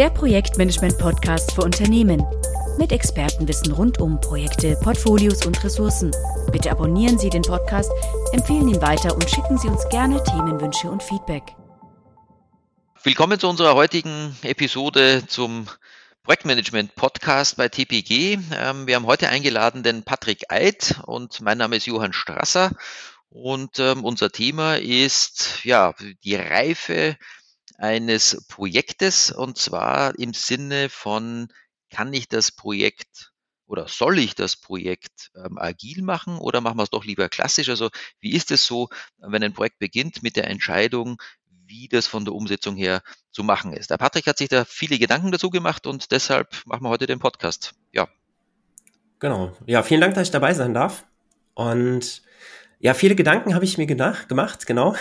der Projektmanagement-Podcast für Unternehmen. Mit Expertenwissen rund um Projekte, Portfolios und Ressourcen. Bitte abonnieren Sie den Podcast, empfehlen ihn weiter und schicken Sie uns gerne Themenwünsche und Feedback. Willkommen zu unserer heutigen Episode zum Projektmanagement Podcast bei TPG. Ähm, wir haben heute eingeladen den Patrick Eid und mein Name ist Johann Strasser und ähm, unser Thema ist ja die Reife eines Projektes und zwar im Sinne von, kann ich das Projekt oder soll ich das Projekt ähm, agil machen oder machen wir es doch lieber klassisch? Also wie ist es so, wenn ein Projekt beginnt mit der Entscheidung, wie das von der Umsetzung her zu machen ist? Der Patrick hat sich da viele Gedanken dazu gemacht und deshalb machen wir heute den Podcast. Ja. Genau. Ja, vielen Dank, dass ich dabei sein darf. Und ja, viele Gedanken habe ich mir gedacht, gemacht, genau.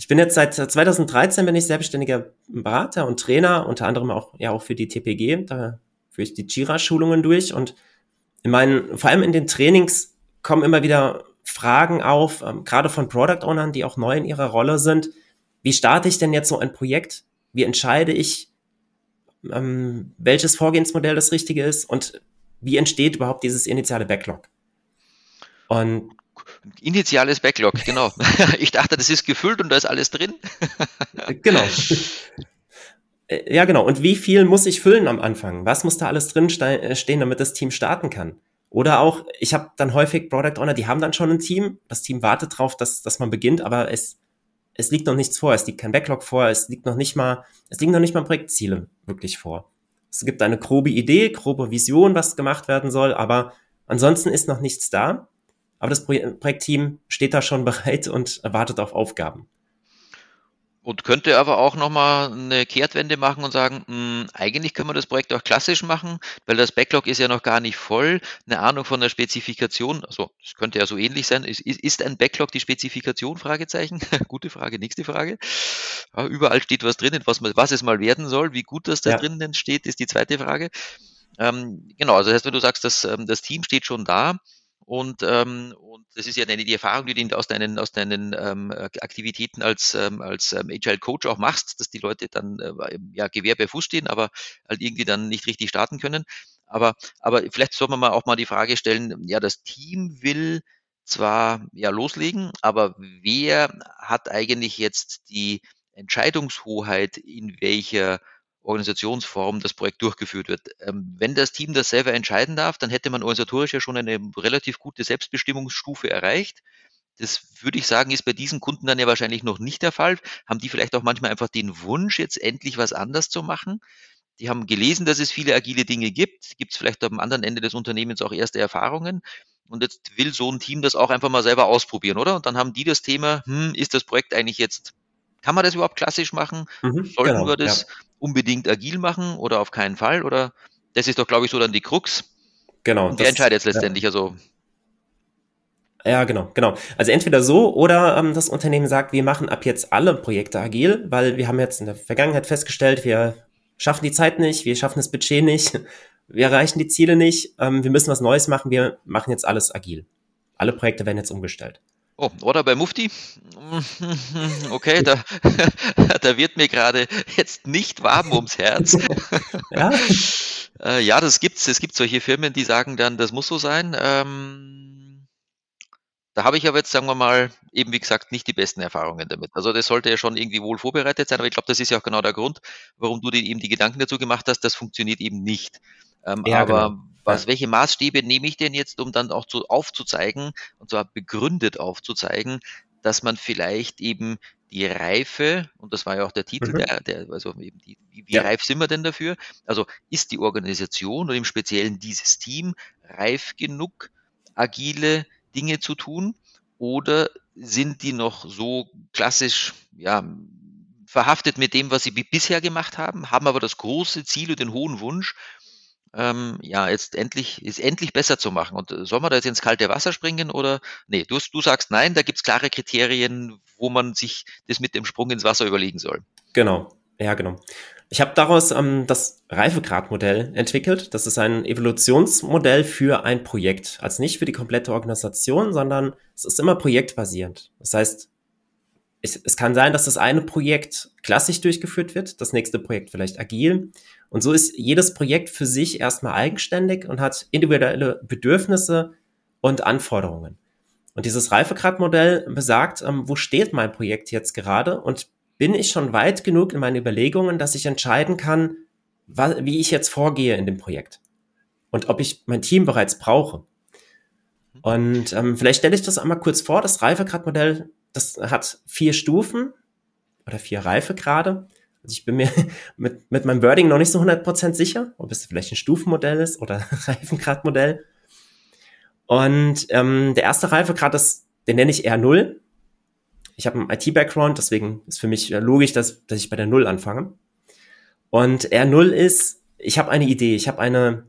Ich bin jetzt seit 2013 bin ich selbstständiger Berater und Trainer, unter anderem auch ja auch für die TPG, da führe ich die Jira-Schulungen durch und in meinen, vor allem in den Trainings kommen immer wieder Fragen auf, ähm, gerade von Product Ownern, die auch neu in ihrer Rolle sind. Wie starte ich denn jetzt so ein Projekt? Wie entscheide ich, ähm, welches Vorgehensmodell das richtige ist und wie entsteht überhaupt dieses initiale Backlog? Und Initiales Backlog, genau. Ich dachte, das ist gefüllt und da ist alles drin. Genau. Äh, ja, genau. Und wie viel muss ich füllen am Anfang? Was muss da alles drin äh, stehen, damit das Team starten kann? Oder auch, ich habe dann häufig Product Owner, die haben dann schon ein Team. Das Team wartet drauf, dass, dass man beginnt, aber es, es liegt noch nichts vor. Es liegt kein Backlog vor. Es liegt noch nicht mal, es liegen noch nicht mal Projektziele wirklich vor. Es gibt eine grobe Idee, grobe Vision, was gemacht werden soll, aber ansonsten ist noch nichts da. Aber das Projektteam steht da schon bereit und wartet auf Aufgaben. Und könnte aber auch nochmal eine Kehrtwende machen und sagen, mh, hm, eigentlich können wir das Projekt auch klassisch machen, weil das Backlog ist ja noch gar nicht voll. Eine Ahnung von der Spezifikation, also das könnte ja so ähnlich sein. Ist, ist ein Backlog die Spezifikation? Fragezeichen. Gute Frage, nächste Frage. Ja, überall steht was drinnen, was, was es mal werden soll. Wie gut das da ja. drinnen steht, ist die zweite Frage. Ähm, genau, also das heißt, wenn du sagst, dass, ähm, das Team steht schon da, und, ähm, und das ist ja deine, die Erfahrung, die du aus deinen, aus deinen ähm, Aktivitäten als, ähm, als ähm, Agile Coach auch machst, dass die Leute dann äh, ja Gewehr bei Fuß stehen, aber halt irgendwie dann nicht richtig starten können. Aber, aber vielleicht soll man mal auch mal die Frage stellen, ja, das Team will zwar ja loslegen, aber wer hat eigentlich jetzt die Entscheidungshoheit, in welcher Organisationsform das Projekt durchgeführt wird. Ähm, wenn das Team das selber entscheiden darf, dann hätte man organisatorisch ja schon eine relativ gute Selbstbestimmungsstufe erreicht. Das würde ich sagen, ist bei diesen Kunden dann ja wahrscheinlich noch nicht der Fall. Haben die vielleicht auch manchmal einfach den Wunsch, jetzt endlich was anders zu machen? Die haben gelesen, dass es viele agile Dinge gibt. Gibt es vielleicht am anderen Ende des Unternehmens auch erste Erfahrungen? Und jetzt will so ein Team das auch einfach mal selber ausprobieren, oder? Und dann haben die das Thema, hm, ist das Projekt eigentlich jetzt, kann man das überhaupt klassisch machen? Mhm, Sollten genau, wir das? Ja unbedingt agil machen oder auf keinen Fall? Oder das ist doch, glaube ich, so dann die Krux. Genau. Und wer entscheidet jetzt letztendlich? Ja. Also ja, genau, genau. Also entweder so oder ähm, das Unternehmen sagt, wir machen ab jetzt alle Projekte agil, weil wir haben jetzt in der Vergangenheit festgestellt, wir schaffen die Zeit nicht, wir schaffen das Budget nicht, wir erreichen die Ziele nicht, ähm, wir müssen was Neues machen, wir machen jetzt alles agil. Alle Projekte werden jetzt umgestellt. Oh, oder bei Mufti? Okay, da, da wird mir gerade jetzt nicht warm ums Herz. Ja, äh, ja das gibt's. Es gibt solche Firmen, die sagen dann, das muss so sein. Ähm, da habe ich aber jetzt, sagen wir mal, eben wie gesagt, nicht die besten Erfahrungen damit. Also das sollte ja schon irgendwie wohl vorbereitet sein, aber ich glaube, das ist ja auch genau der Grund, warum du dir eben die Gedanken dazu gemacht hast, das funktioniert eben nicht. Ähm, ja, aber genau. Was, welche Maßstäbe nehme ich denn jetzt, um dann auch zu, aufzuzeigen, und zwar begründet aufzuzeigen, dass man vielleicht eben die Reife, und das war ja auch der Titel, mhm. der, der, also eben die, wie, wie ja. reif sind wir denn dafür? Also ist die Organisation und im Speziellen dieses Team reif genug, agile Dinge zu tun? Oder sind die noch so klassisch, ja, verhaftet mit dem, was sie bisher gemacht haben, haben aber das große Ziel und den hohen Wunsch, ähm, ja, jetzt endlich, ist endlich besser zu machen. Und äh, soll man da jetzt ins kalte Wasser springen oder nee, du, du sagst nein, da gibt's klare Kriterien, wo man sich das mit dem Sprung ins Wasser überlegen soll. Genau, ja, genau. Ich habe daraus ähm, das Reifegradmodell entwickelt. Das ist ein Evolutionsmodell für ein Projekt. Also nicht für die komplette Organisation, sondern es ist immer projektbasierend. Das heißt, es, es kann sein, dass das eine Projekt klassisch durchgeführt wird, das nächste Projekt vielleicht agil. Und so ist jedes Projekt für sich erstmal eigenständig und hat individuelle Bedürfnisse und Anforderungen. Und dieses Reifegradmodell besagt, ähm, wo steht mein Projekt jetzt gerade und bin ich schon weit genug in meinen Überlegungen, dass ich entscheiden kann, wie ich jetzt vorgehe in dem Projekt und ob ich mein Team bereits brauche. Und ähm, vielleicht stelle ich das einmal kurz vor. Das Reifegradmodell, das hat vier Stufen oder vier Reifegrade. Ich bin mir mit, mit meinem Wording noch nicht so 100% sicher, ob es vielleicht ein Stufenmodell ist oder Reifegradmodell. Und ähm, der erste Reifegrad ist, den nenne ich R0. Ich habe einen IT-Background, deswegen ist für mich logisch, dass, dass ich bei der Null anfange. Und R0 ist, ich habe eine Idee, ich habe eine,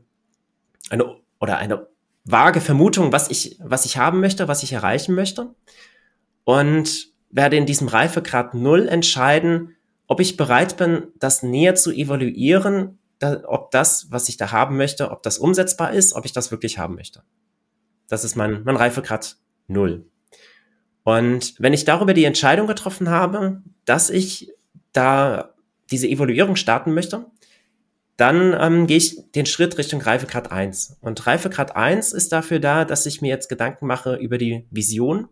eine oder eine vage Vermutung, was ich, was ich haben möchte, was ich erreichen möchte. Und werde in diesem Reifegrad Null entscheiden, ob ich bereit bin, das näher zu evaluieren, da, ob das, was ich da haben möchte, ob das umsetzbar ist, ob ich das wirklich haben möchte. Das ist mein, mein Reifegrad Null. Und wenn ich darüber die Entscheidung getroffen habe, dass ich da diese Evaluierung starten möchte, dann ähm, gehe ich den Schritt Richtung Reifegrad 1. Und Reifegrad 1 ist dafür da, dass ich mir jetzt Gedanken mache über die Vision,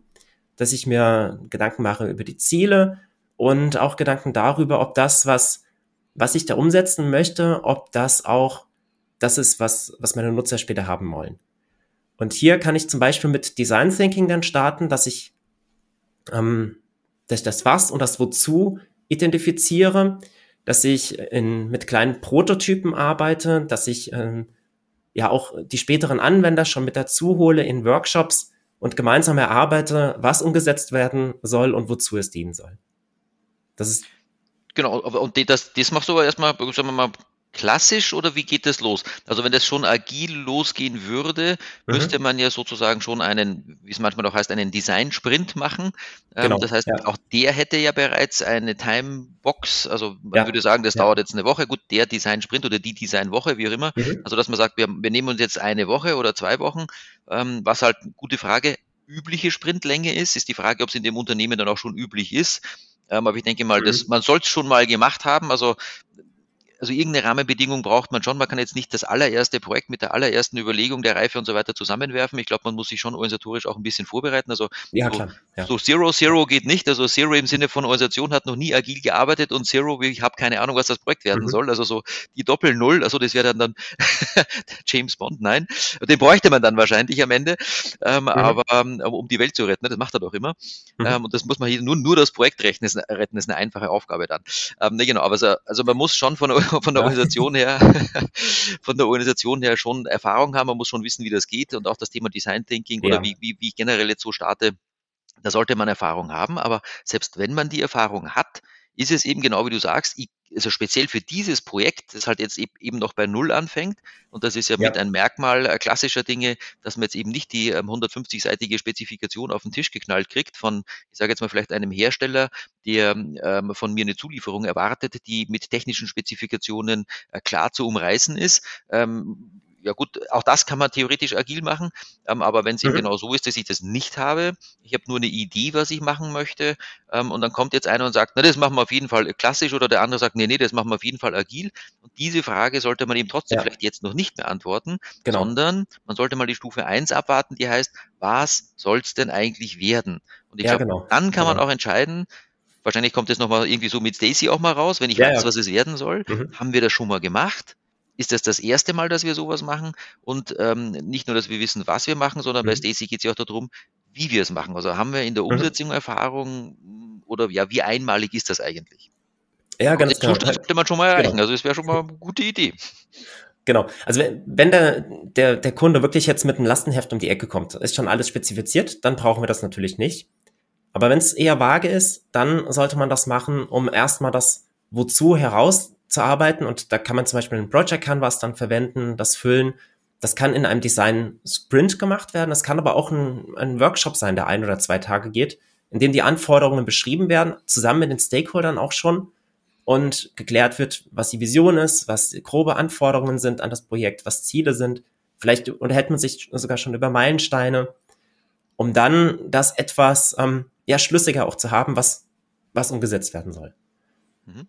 dass ich mir Gedanken mache über die Ziele und auch Gedanken darüber, ob das, was, was ich da umsetzen möchte, ob das auch das ist, was, was meine Nutzer später haben wollen. Und hier kann ich zum Beispiel mit Design Thinking dann starten, dass ich, ähm, dass ich das Was und das Wozu identifiziere, dass ich in, mit kleinen Prototypen arbeite, dass ich ähm, ja auch die späteren Anwender schon mit dazu hole in Workshops und gemeinsam erarbeite, was umgesetzt werden soll und wozu es dienen soll. Das ist Genau, und das, das machst du aber erstmal, sagen wir mal, klassisch oder wie geht das los? Also wenn das schon agil losgehen würde, mhm. müsste man ja sozusagen schon einen, wie es manchmal auch heißt, einen Design-Sprint machen. Ähm, genau, das heißt, ja. auch der hätte ja bereits eine Timebox. Also man ja. würde sagen, das ja. dauert jetzt eine Woche. Gut, der Design-Sprint oder die Design-Woche, wie auch immer. Mhm. Also dass man sagt, wir, wir, nehmen uns jetzt eine Woche oder zwei Wochen, ähm, was halt gute Frage übliche Sprintlänge ist, ist die Frage, ob es in dem Unternehmen dann auch schon üblich ist. Ähm, aber ich denke mal, mhm. das, man soll es schon mal gemacht haben. Also also irgendeine Rahmenbedingung braucht man schon. Man kann jetzt nicht das allererste Projekt mit der allerersten Überlegung der Reife und so weiter zusammenwerfen. Ich glaube, man muss sich schon organisatorisch auch ein bisschen vorbereiten. Also ja, so, ja. so, Zero Zero geht nicht. Also Zero im Sinne von Organisation hat noch nie agil gearbeitet und Zero, ich habe keine Ahnung, was das Projekt werden mhm. soll. Also so die Doppel Null, also das wäre dann dann James Bond, nein. Den bräuchte man dann wahrscheinlich am Ende. Ähm, mhm. Aber ähm, um die Welt zu retten, ne, das macht er doch immer. Mhm. Ähm, und das muss man hier nur, nur das Projekt retten, ist, retten, ist eine einfache Aufgabe dann. Ähm, ne, genau, aber so, also man muss schon von von der Organisation her, von der Organisation her schon Erfahrung haben. Man muss schon wissen, wie das geht und auch das Thema Design Thinking ja. oder wie, wie, wie ich generell jetzt so starte. Da sollte man Erfahrung haben. Aber selbst wenn man die Erfahrung hat, ist es eben genau wie du sagst, also speziell für dieses Projekt, das halt jetzt eben noch bei Null anfängt, und das ist ja, ja. mit ein Merkmal äh, klassischer Dinge, dass man jetzt eben nicht die ähm, 150-seitige Spezifikation auf den Tisch geknallt kriegt von, ich sage jetzt mal vielleicht einem Hersteller, der ähm, von mir eine Zulieferung erwartet, die mit technischen Spezifikationen äh, klar zu umreißen ist. Ähm, ja gut, auch das kann man theoretisch agil machen, ähm, aber wenn es mhm. eben genau so ist, dass ich das nicht habe, ich habe nur eine Idee, was ich machen möchte, ähm, und dann kommt jetzt einer und sagt, na, das machen wir auf jeden Fall klassisch, oder der andere sagt, nee, nee, das machen wir auf jeden Fall agil. Und diese Frage sollte man eben trotzdem ja. vielleicht jetzt noch nicht beantworten, genau. sondern man sollte mal die Stufe eins abwarten, die heißt, was soll es denn eigentlich werden? Und ich ja, glaube, genau. dann kann genau. man auch entscheiden, Wahrscheinlich kommt es nochmal irgendwie so mit Stacy auch mal raus, wenn ich ja, weiß, was es werden soll. Mhm. Haben wir das schon mal gemacht? Ist das das erste Mal, dass wir sowas machen. Und ähm, nicht nur, dass wir wissen, was wir machen, sondern mhm. bei Stacy geht es ja auch darum, wie wir es machen. Also haben wir in der mhm. Umsetzung. Erfahrung oder ja, wie einmalig ist das eigentlich? Ja, ganz genau. Das sollte man schon mal erreichen. Genau. Also es wäre schon mal eine gute Idee. Genau. Also wenn der, der, der Kunde wirklich jetzt mit einem Lastenheft um die Ecke kommt, ist schon alles spezifiziert, dann brauchen wir das natürlich nicht. Aber wenn es eher vage ist, dann sollte man das machen, um erstmal das Wozu heraus zu arbeiten und da kann man zum Beispiel ein Project Canvas dann verwenden, das füllen. Das kann in einem Design Sprint gemacht werden. Das kann aber auch ein, ein Workshop sein, der ein oder zwei Tage geht, in dem die Anforderungen beschrieben werden, zusammen mit den Stakeholdern auch schon und geklärt wird, was die Vision ist, was grobe Anforderungen sind an das Projekt, was Ziele sind. Vielleicht unterhält man sich sogar schon über Meilensteine, um dann das etwas ähm, ja schlüssiger auch zu haben, was was umgesetzt werden soll. Mhm.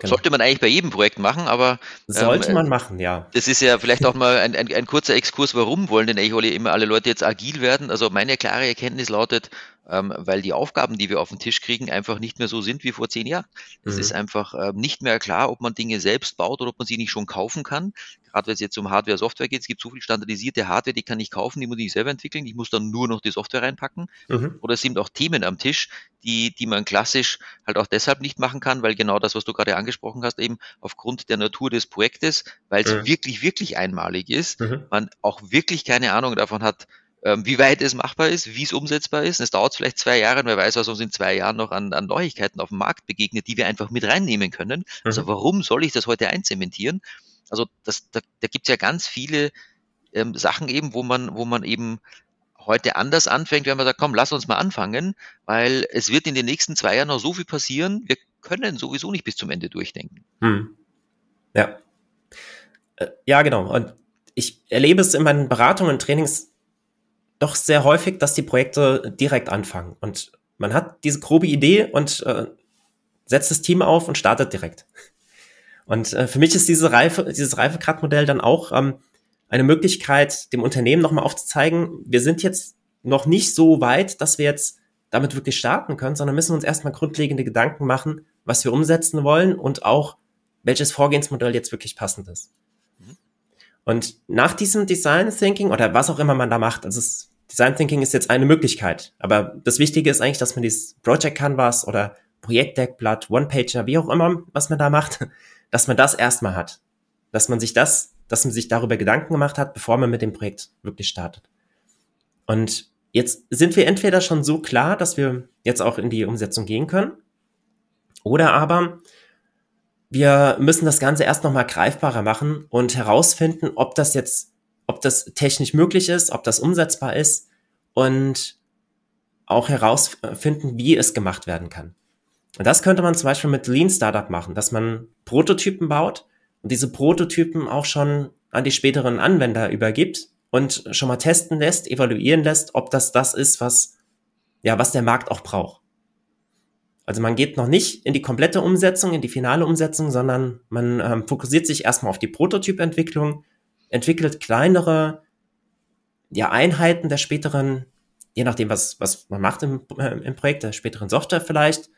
Genau. Sollte man eigentlich bei jedem Projekt machen, aber. Sollte ähm, man machen, ja. Das ist ja vielleicht auch mal ein, ein, ein kurzer Exkurs, warum wollen denn eigentlich immer alle Leute jetzt agil werden? Also meine klare Erkenntnis lautet, ähm, weil die Aufgaben, die wir auf den Tisch kriegen, einfach nicht mehr so sind wie vor zehn Jahren. Es mhm. ist einfach äh, nicht mehr klar, ob man Dinge selbst baut oder ob man sie nicht schon kaufen kann gerade wenn es jetzt um Hardware, Software geht, es gibt so viel standardisierte Hardware, die kann ich kaufen, die muss ich selber entwickeln, ich muss dann nur noch die Software reinpacken. Mhm. Oder es sind auch Themen am Tisch, die, die man klassisch halt auch deshalb nicht machen kann, weil genau das, was du gerade angesprochen hast, eben aufgrund der Natur des Projektes, weil es mhm. wirklich, wirklich einmalig ist, mhm. man auch wirklich keine Ahnung davon hat, wie weit es machbar ist, wie es umsetzbar ist. Es dauert vielleicht zwei Jahre und wer weiß, was uns in zwei Jahren noch an, an Neuigkeiten auf dem Markt begegnet, die wir einfach mit reinnehmen können. Also mhm. warum soll ich das heute einzementieren? Also das, da, da gibt es ja ganz viele ähm, Sachen eben, wo man, wo man eben heute anders anfängt, wenn man sagt, komm, lass uns mal anfangen, weil es wird in den nächsten zwei Jahren noch so viel passieren, wir können sowieso nicht bis zum Ende durchdenken. Hm. Ja. Äh, ja, genau. Und ich erlebe es in meinen Beratungen und Trainings doch sehr häufig, dass die Projekte direkt anfangen. Und man hat diese grobe Idee und äh, setzt das Team auf und startet direkt. Und äh, für mich ist diese Reife, dieses Reifegradmodell dann auch ähm, eine Möglichkeit, dem Unternehmen nochmal aufzuzeigen, wir sind jetzt noch nicht so weit, dass wir jetzt damit wirklich starten können, sondern müssen uns erstmal grundlegende Gedanken machen, was wir umsetzen wollen und auch welches Vorgehensmodell jetzt wirklich passend ist. Mhm. Und nach diesem Design Thinking oder was auch immer man da macht, also es, Design Thinking ist jetzt eine Möglichkeit, aber das Wichtige ist eigentlich, dass man dieses Project Canvas oder Projektdeckblatt, One-Pager, wie auch immer, was man da macht, dass man das erstmal hat. Dass man sich das, dass man sich darüber Gedanken gemacht hat, bevor man mit dem Projekt wirklich startet. Und jetzt sind wir entweder schon so klar, dass wir jetzt auch in die Umsetzung gehen können, oder aber wir müssen das Ganze erst nochmal greifbarer machen und herausfinden, ob das jetzt, ob das technisch möglich ist, ob das umsetzbar ist und auch herausfinden, wie es gemacht werden kann. Und das könnte man zum Beispiel mit Lean Startup machen, dass man Prototypen baut und diese Prototypen auch schon an die späteren Anwender übergibt und schon mal testen lässt, evaluieren lässt, ob das das ist, was, ja, was der Markt auch braucht. Also man geht noch nicht in die komplette Umsetzung, in die finale Umsetzung, sondern man ähm, fokussiert sich erstmal auf die Prototypentwicklung, entwickelt kleinere ja, Einheiten der späteren, je nachdem, was, was man macht im, äh, im Projekt, der späteren Software vielleicht,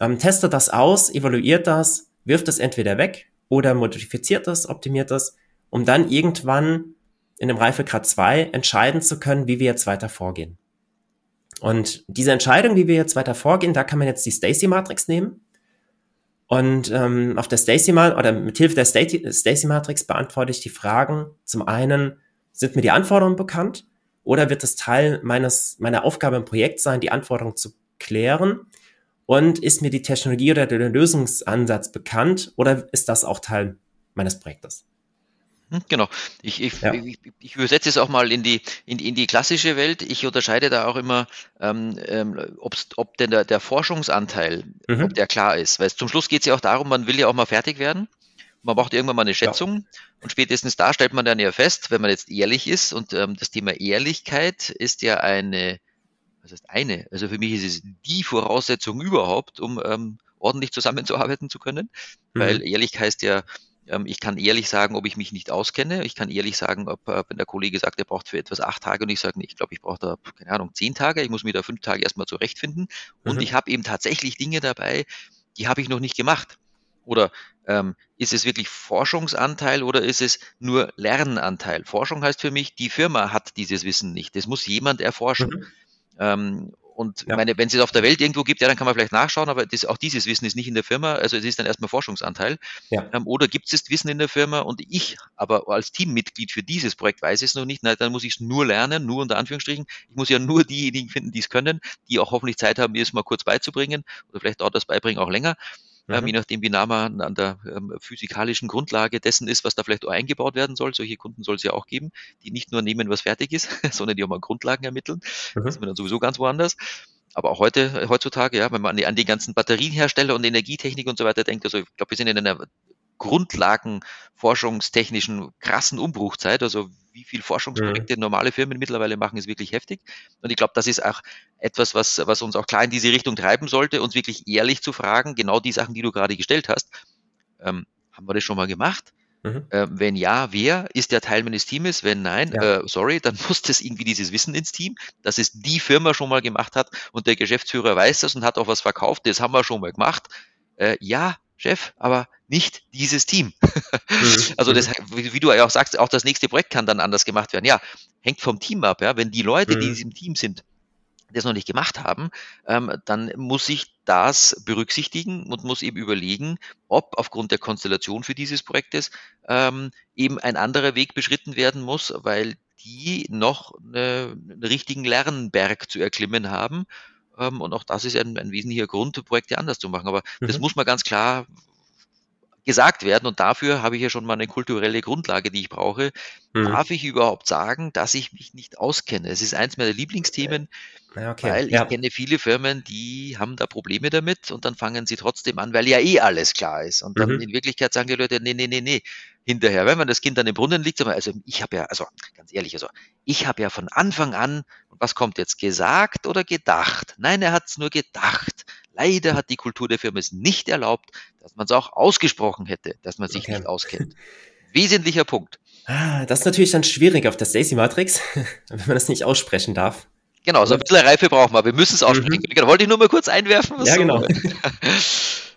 ähm, testet das aus, evaluiert das, wirft es entweder weg oder modifiziert es, optimiert es, um dann irgendwann in dem Reifegrad 2 entscheiden zu können, wie wir jetzt weiter vorgehen. Und diese Entscheidung, wie wir jetzt weiter vorgehen, da kann man jetzt die Stacy-Matrix nehmen. Und ähm, auf der Stacy oder mit Hilfe der Stacy-Matrix beantworte ich die Fragen. Zum einen, sind mir die Anforderungen bekannt? Oder wird es Teil meines, meiner Aufgabe im Projekt sein, die Anforderungen zu klären? Und ist mir die Technologie oder der Lösungsansatz bekannt oder ist das auch Teil meines Projektes? Hm, genau. Ich, ich, ja. ich, ich, übersetze es auch mal in die, in, in die klassische Welt. Ich unterscheide da auch immer, ähm, ähm, ob denn der, der Forschungsanteil, mhm. ob der klar ist. Weil zum Schluss geht es ja auch darum, man will ja auch mal fertig werden. Man braucht irgendwann mal eine Schätzung ja. und spätestens da stellt man dann ja fest, wenn man jetzt ehrlich ist und ähm, das Thema Ehrlichkeit ist ja eine was heißt eine? Also für mich ist es die Voraussetzung überhaupt, um ähm, ordentlich zusammenzuarbeiten zu können, mhm. weil ehrlich heißt ja, ich kann ehrlich sagen, ob ich mich nicht auskenne. Ich kann ehrlich sagen, ob, äh, wenn der Kollege sagt, er braucht für etwas acht Tage und ich sage, nee, ich glaube, ich brauche da, keine Ahnung, zehn Tage. Ich muss mir da fünf Tage erstmal zurechtfinden. Und mhm. ich habe eben tatsächlich Dinge dabei, die habe ich noch nicht gemacht. Oder ähm, ist es wirklich Forschungsanteil oder ist es nur Lernanteil? Forschung heißt für mich, die Firma hat dieses Wissen nicht. Das muss jemand erforschen. Mhm. Ähm, und ja. meine, wenn es es auf der Welt irgendwo gibt, ja, dann kann man vielleicht nachschauen, aber das, auch dieses Wissen ist nicht in der Firma, also es ist dann erstmal Forschungsanteil. Ja. Ähm, oder gibt es das Wissen in der Firma und ich aber als Teammitglied für dieses Projekt weiß es noch nicht, na, dann muss ich es nur lernen, nur unter Anführungsstrichen. Ich muss ja nur diejenigen finden, die es können, die auch hoffentlich Zeit haben, mir es mal kurz beizubringen oder vielleicht dauert das Beibringen auch länger ähm, je nachdem, wie nah man an der ähm, physikalischen Grundlage dessen ist, was da vielleicht auch eingebaut werden soll. Solche Kunden soll es ja auch geben, die nicht nur nehmen, was fertig ist, sondern die auch mal Grundlagen ermitteln. Mhm. Das ist man dann sowieso ganz woanders. Aber auch heute, heutzutage, ja, wenn man an die, an die ganzen Batterienhersteller und Energietechnik und so weiter denkt, also ich glaube, wir sind in einer grundlagenforschungstechnischen krassen Umbruchzeit. Also wie viel Forschungsprojekte mhm. normale Firmen mittlerweile machen, ist wirklich heftig. Und ich glaube, das ist auch etwas, was, was uns auch klar in diese Richtung treiben sollte, uns wirklich ehrlich zu fragen, genau die Sachen, die du gerade gestellt hast. Ähm, haben wir das schon mal gemacht? Mhm. Äh, wenn ja, wer ist der Teil meines Teams? Wenn nein, ja. äh, sorry, dann muss das irgendwie dieses Wissen ins Team, dass es die Firma schon mal gemacht hat und der Geschäftsführer weiß das und hat auch was verkauft, das haben wir schon mal gemacht. Äh, ja, Chef, aber nicht dieses Team. Mhm. also das, mhm. wie, wie, du ja auch sagst, auch das nächste Projekt kann dann anders gemacht werden. Ja, hängt vom Team ab. Ja, wenn die Leute, die in mhm. diesem Team sind, das noch nicht gemacht haben, ähm, dann muss ich das berücksichtigen und muss eben überlegen, ob aufgrund der Konstellation für dieses Projektes ähm, eben ein anderer Weg beschritten werden muss, weil die noch eine, einen richtigen Lernberg zu erklimmen haben. Ähm, und auch das ist ein, ein wesentlicher Grund, Projekte anders zu machen. Aber mhm. das muss man ganz klar gesagt werden. Und dafür habe ich ja schon mal eine kulturelle Grundlage, die ich brauche. Mhm. Darf ich überhaupt sagen, dass ich mich nicht auskenne? Es ist eins meiner Lieblingsthemen, okay. weil ja. ich kenne viele Firmen, die haben da Probleme damit und dann fangen sie trotzdem an, weil ja eh alles klar ist. Und dann mhm. in Wirklichkeit sagen die Leute, nee, nee, nee, nee, hinterher, wenn man das Kind an den Brunnen liegt, also ich habe ja, also ganz ehrlich, also ich habe ja von Anfang an, was kommt jetzt, gesagt oder gedacht? Nein, er hat es nur gedacht. Leider hat die Kultur der Firma es nicht erlaubt, dass man es auch ausgesprochen hätte, dass man sich okay. nicht auskennt. Wesentlicher Punkt. Ah, das ist natürlich dann schwierig auf der Stacy Matrix, wenn man das nicht aussprechen darf. Genau, so ein bisschen Reife brauchen wir. Wir müssen es aussprechen. Mhm. Wollte ich nur mal kurz einwerfen. ja, genau.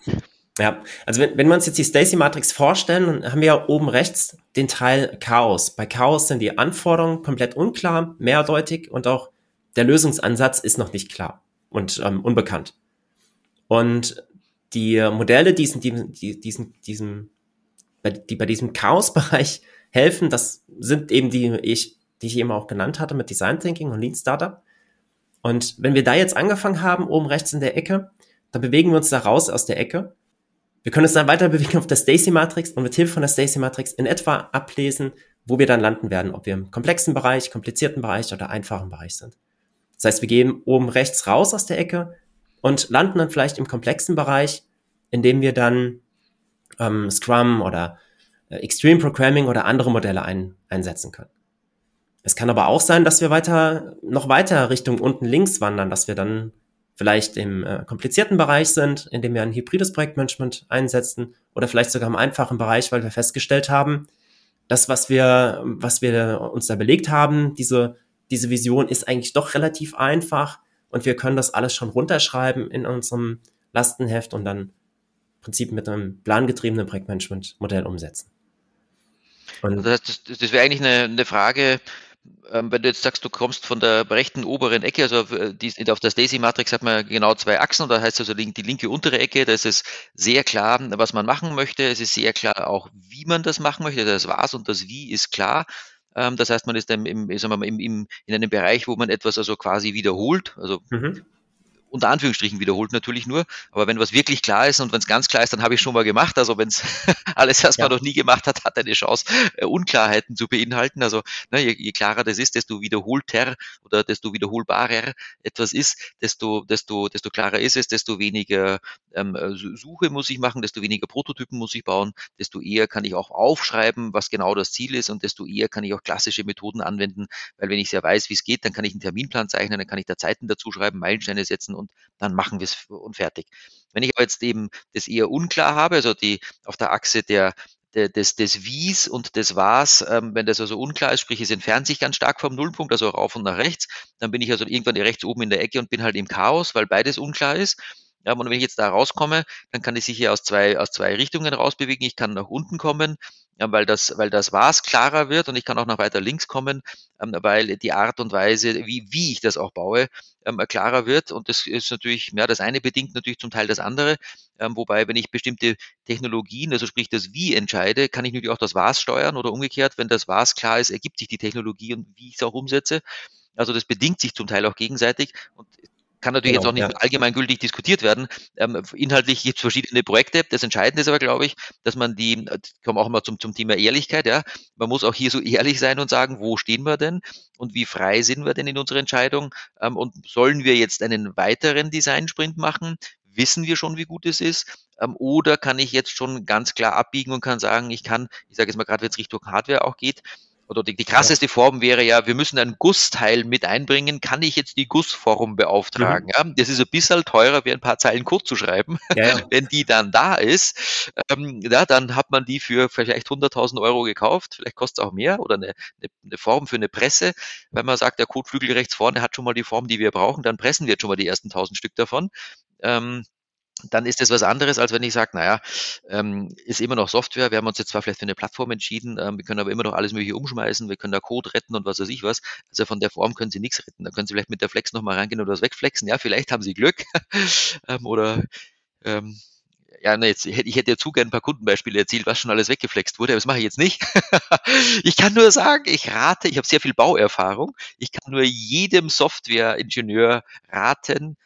ja, also wenn, wenn wir uns jetzt die Stacy Matrix vorstellen, dann haben wir ja oben rechts den Teil Chaos. Bei Chaos sind die Anforderungen komplett unklar, mehrdeutig und auch der Lösungsansatz ist noch nicht klar und ähm, unbekannt. Und die Modelle, die, sind, die, diesen, diesem, die bei diesem Chaos-Bereich helfen, das sind eben die, ich, die ich eben auch genannt hatte mit Design Thinking und Lean Startup. Und wenn wir da jetzt angefangen haben, oben rechts in der Ecke, dann bewegen wir uns da raus aus der Ecke. Wir können uns dann weiter bewegen auf der Stacy Matrix und mit Hilfe von der Stacy Matrix in etwa ablesen, wo wir dann landen werden, ob wir im komplexen Bereich, komplizierten Bereich oder einfachen Bereich sind. Das heißt, wir gehen oben rechts raus aus der Ecke, und landen dann vielleicht im komplexen Bereich, in dem wir dann ähm, Scrum oder äh, Extreme Programming oder andere Modelle ein, einsetzen können. Es kann aber auch sein, dass wir weiter, noch weiter Richtung unten links wandern, dass wir dann vielleicht im äh, komplizierten Bereich sind, in dem wir ein hybrides Projektmanagement einsetzen oder vielleicht sogar im einfachen Bereich, weil wir festgestellt haben, das, was wir, was wir uns da belegt haben, diese, diese Vision ist eigentlich doch relativ einfach und wir können das alles schon runterschreiben in unserem Lastenheft und dann im Prinzip mit einem plangetriebenen Projektmanagement-Modell umsetzen. Und also das, das, das wäre eigentlich eine, eine Frage, ähm, wenn du jetzt sagst, du kommst von der rechten oberen Ecke, also äh, auf der Stacy-Matrix hat man genau zwei Achsen, da heißt also die linke untere Ecke, da ist es sehr klar, was man machen möchte, es ist sehr klar auch, wie man das machen möchte, das Was und das Wie ist klar, ähm, das heißt, man ist im, im, im, in einem Bereich, wo man etwas also quasi wiederholt. Also mhm unter Anführungsstrichen wiederholt natürlich nur. Aber wenn was wirklich klar ist und wenn es ganz klar ist, dann habe ich schon mal gemacht. Also wenn es alles, was ja. noch nie gemacht hat, hat eine Chance, äh, Unklarheiten zu beinhalten. Also ne, je, je, klarer das ist, desto wiederholter oder desto wiederholbarer etwas ist, desto, desto, desto klarer ist es, desto weniger ähm, Suche muss ich machen, desto weniger Prototypen muss ich bauen, desto eher kann ich auch aufschreiben, was genau das Ziel ist und desto eher kann ich auch klassische Methoden anwenden, weil wenn ich sehr weiß, wie es geht, dann kann ich einen Terminplan zeichnen, dann kann ich da Zeiten dazu schreiben, Meilensteine setzen und dann machen wir es und fertig. Wenn ich aber jetzt eben das eher unklar habe, also die auf der Achse der, des, des Wies und des Was, ähm, wenn das also unklar ist, sprich es entfernt sich ganz stark vom Nullpunkt, also rauf und nach rechts, dann bin ich also irgendwann rechts oben in der Ecke und bin halt im Chaos, weil beides unklar ist. Ja, und wenn ich jetzt da rauskomme, dann kann ich sich hier aus zwei, aus zwei Richtungen rausbewegen. Ich kann nach unten kommen, weil das, weil das was klarer wird und ich kann auch noch weiter links kommen, ähm, weil die Art und Weise, wie, wie ich das auch baue, ähm, klarer wird. Und das ist natürlich, ja, das eine bedingt natürlich zum Teil das andere. Ähm, wobei, wenn ich bestimmte Technologien, also sprich das Wie entscheide, kann ich natürlich auch das Was steuern oder umgekehrt, wenn das Was klar ist, ergibt sich die Technologie und wie ich es auch umsetze. Also das bedingt sich zum Teil auch gegenseitig und kann natürlich genau, jetzt auch nicht ja. allgemeingültig diskutiert werden. Ähm, inhaltlich gibt es verschiedene Projekte. Das Entscheidende ist aber, glaube ich, dass man die, kommen auch immer zum, zum Thema Ehrlichkeit, ja. Man muss auch hier so ehrlich sein und sagen, wo stehen wir denn und wie frei sind wir denn in unserer Entscheidung? Ähm, und sollen wir jetzt einen weiteren Design-Sprint machen? Wissen wir schon, wie gut es ist? Ähm, oder kann ich jetzt schon ganz klar abbiegen und kann sagen, ich kann, ich sage jetzt mal gerade, wenn es Richtung Hardware auch geht, oder die, die krasseste Form wäre ja, wir müssen ein Gussteil mit einbringen. Kann ich jetzt die Gussform beauftragen? Mhm. Ja, das ist ein bisschen teurer, wie ein paar Zeilen Code zu schreiben. Ja, ja. Wenn die dann da ist, ähm, ja, dann hat man die für vielleicht 100.000 Euro gekauft. Vielleicht kostet es auch mehr oder eine, eine, eine, Form für eine Presse. Wenn man sagt, der Kotflügel rechts vorne hat schon mal die Form, die wir brauchen, dann pressen wir jetzt schon mal die ersten 1000 Stück davon. Ähm, dann ist das was anderes, als wenn ich sage, naja, ähm, ist immer noch Software, wir haben uns jetzt zwar vielleicht für eine Plattform entschieden, ähm, wir können aber immer noch alles mögliche umschmeißen, wir können da Code retten und was weiß ich was. Also von der Form können Sie nichts retten. Da können Sie vielleicht mit der Flex nochmal reingehen oder das wegflexen. Ja, vielleicht haben Sie Glück. ähm, oder ähm, ja, na jetzt, ich hätte ja zu gern ein paar Kundenbeispiele erzählt, was schon alles weggeflext wurde, aber das mache ich jetzt nicht. ich kann nur sagen, ich rate, ich habe sehr viel Bauerfahrung, ich kann nur jedem Softwareingenieur raten,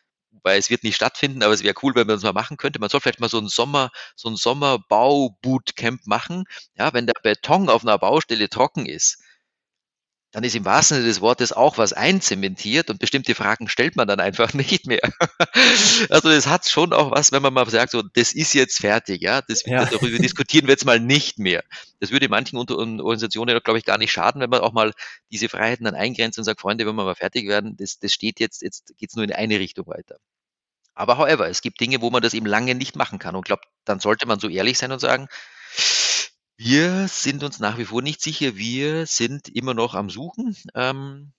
weil es wird nicht stattfinden, aber es wäre cool, wenn man es mal machen könnte. Man soll vielleicht mal so ein Sommer, so ein Sommerbau-Bootcamp machen. Ja, wenn der Beton auf einer Baustelle trocken ist, dann ist im wahrsten Sinne des Wortes auch was einzementiert und bestimmte Fragen stellt man dann einfach nicht mehr. also das hat schon auch was, wenn man mal sagt, so das ist jetzt fertig, ja, das, ja. darüber diskutieren wir jetzt mal nicht mehr. Das würde manchen Organisationen, glaube ich, gar nicht schaden, wenn man auch mal diese Freiheiten dann eingrenzt und sagt, Freunde, wenn wir mal fertig werden, das, das steht jetzt, jetzt geht's nur in eine Richtung weiter. Aber however, es gibt Dinge, wo man das eben lange nicht machen kann. Und glaube, dann sollte man so ehrlich sein und sagen, wir sind uns nach wie vor nicht sicher. Wir sind immer noch am Suchen. Ähm,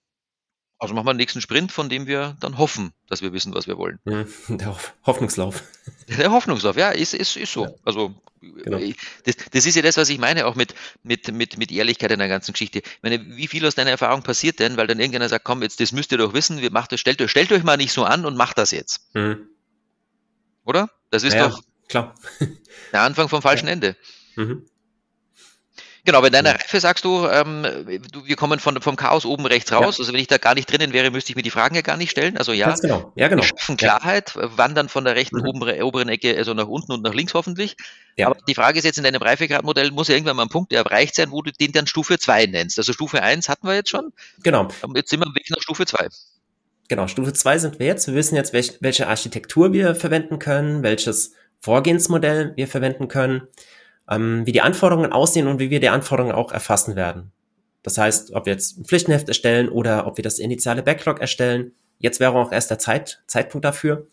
also machen wir den nächsten Sprint, von dem wir dann hoffen, dass wir wissen, was wir wollen. Der Hoffnungslauf. Der Hoffnungslauf, ja, ist, ist, ist so. Ja. Also genau. das, das ist ja das, was ich meine, auch mit, mit, mit, mit Ehrlichkeit in der ganzen Geschichte. Ich meine, wie viel aus deiner Erfahrung passiert denn, weil dann irgendeiner sagt, komm, jetzt das müsst ihr doch wissen, wir macht das, stellt, euch, stellt euch mal nicht so an und macht das jetzt. Mhm. Oder? Das ist ja, doch klar. der Anfang vom falschen ja. Ende. Mhm. Genau, bei deiner Reife sagst du, ähm, du, wir kommen von, vom Chaos oben rechts raus. Ja. Also wenn ich da gar nicht drinnen wäre, müsste ich mir die Fragen ja gar nicht stellen. Also ja, genau. Ja, genau. wir schaffen Klarheit, ja. wandern von der rechten mhm. oberen, oberen Ecke also nach unten und nach links hoffentlich. Ja. Aber die Frage ist jetzt in deinem Reifegradmodell, muss ja irgendwann mal ein Punkt erreicht sein, wo du den dann Stufe 2 nennst. Also Stufe 1 hatten wir jetzt schon. Genau. Jetzt sind wir weg nach Stufe 2. Genau, Stufe 2 sind wir jetzt. Wir wissen jetzt, welch, welche Architektur wir verwenden können, welches Vorgehensmodell wir verwenden können ähm, wie die Anforderungen aussehen und wie wir die Anforderungen auch erfassen werden. Das heißt, ob wir jetzt ein Pflichtenheft erstellen oder ob wir das initiale Backlog erstellen. Jetzt wäre auch erst der Zeit, Zeitpunkt dafür.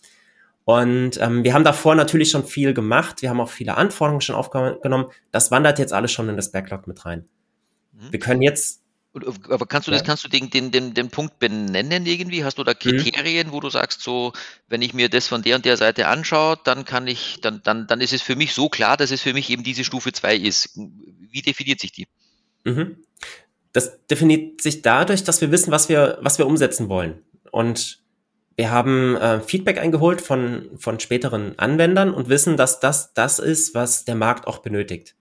Und ähm, wir haben davor natürlich schon viel gemacht. Wir haben auch viele Anforderungen schon aufgenommen. Das wandert jetzt alles schon in das Backlog mit rein. Mhm. Wir können jetzt aber kannst du das, kannst du den, den, den, den Punkt benennen irgendwie? Hast du da mhm. Kriterien, mhm. wo du sagst, so, wenn ich mir das von der und der Seite anschaue, dann kann ich, dann, dann, dann ist es für mich so klar, dass es für mich eben diese Stufe 2 ist. Wie definiert sich die? Mhm. Das definiert sich dadurch, dass wir wissen, was wir, was wir umsetzen wollen. Und wir haben äh, Feedback eingeholt von, von späteren Anwendern und wissen, dass das das ist, was der Markt auch benötigt.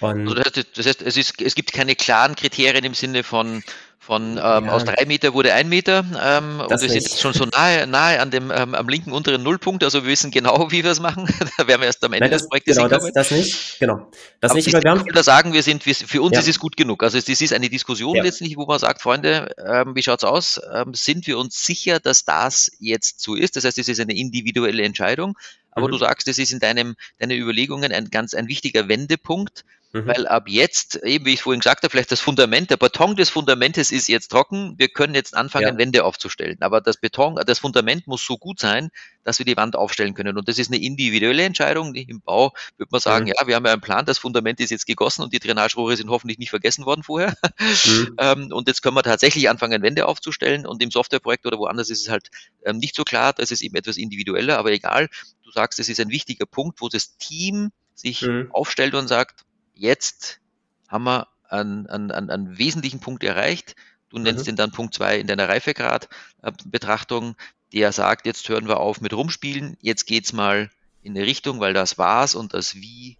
Also das heißt, das heißt es, ist, es gibt keine klaren Kriterien im Sinne von, von ähm, ja. aus drei Meter wurde ein Meter ähm, und wir sind jetzt schon so nahe, nahe an dem ähm, am linken unteren Nullpunkt, also wir wissen genau, wie wir es machen. da werden wir erst am Ende Nein, das, des Projektes genau. Das, das nicht, genau. Das aber nicht, aber wir haben da sagen, wir sind, wir, für uns ja. ist es gut genug. Also es ist eine Diskussion ja. letztlich, wo man sagt, Freunde, ähm, wie schaut's aus? Ähm, sind wir uns sicher, dass das jetzt so ist? Das heißt, es ist eine individuelle Entscheidung. Aber mhm. du sagst, es ist in deinem, deine Überlegungen ein ganz ein wichtiger Wendepunkt, Mhm. Weil ab jetzt, eben wie ich vorhin gesagt habe, vielleicht das Fundament, der Beton des Fundamentes ist jetzt trocken. Wir können jetzt anfangen, ja. Wände aufzustellen. Aber das Beton, das Fundament muss so gut sein, dass wir die Wand aufstellen können. Und das ist eine individuelle Entscheidung. Im Bau würde man sagen, mhm. ja, wir haben ja einen Plan, das Fundament ist jetzt gegossen und die Drainagerohre sind hoffentlich nicht vergessen worden vorher. Mhm. Ähm, und jetzt können wir tatsächlich anfangen, Wände aufzustellen. Und im Softwareprojekt oder woanders ist es halt ähm, nicht so klar. Das ist eben etwas individueller, aber egal. Du sagst, es ist ein wichtiger Punkt, wo das Team sich mhm. aufstellt und sagt, jetzt haben wir einen, einen, einen wesentlichen Punkt erreicht. Du nennst mhm. den dann Punkt zwei in deiner Reifegrad-Betrachtung, der sagt, jetzt hören wir auf mit Rumspielen, jetzt geht's mal in eine Richtung, weil das war's und das Wie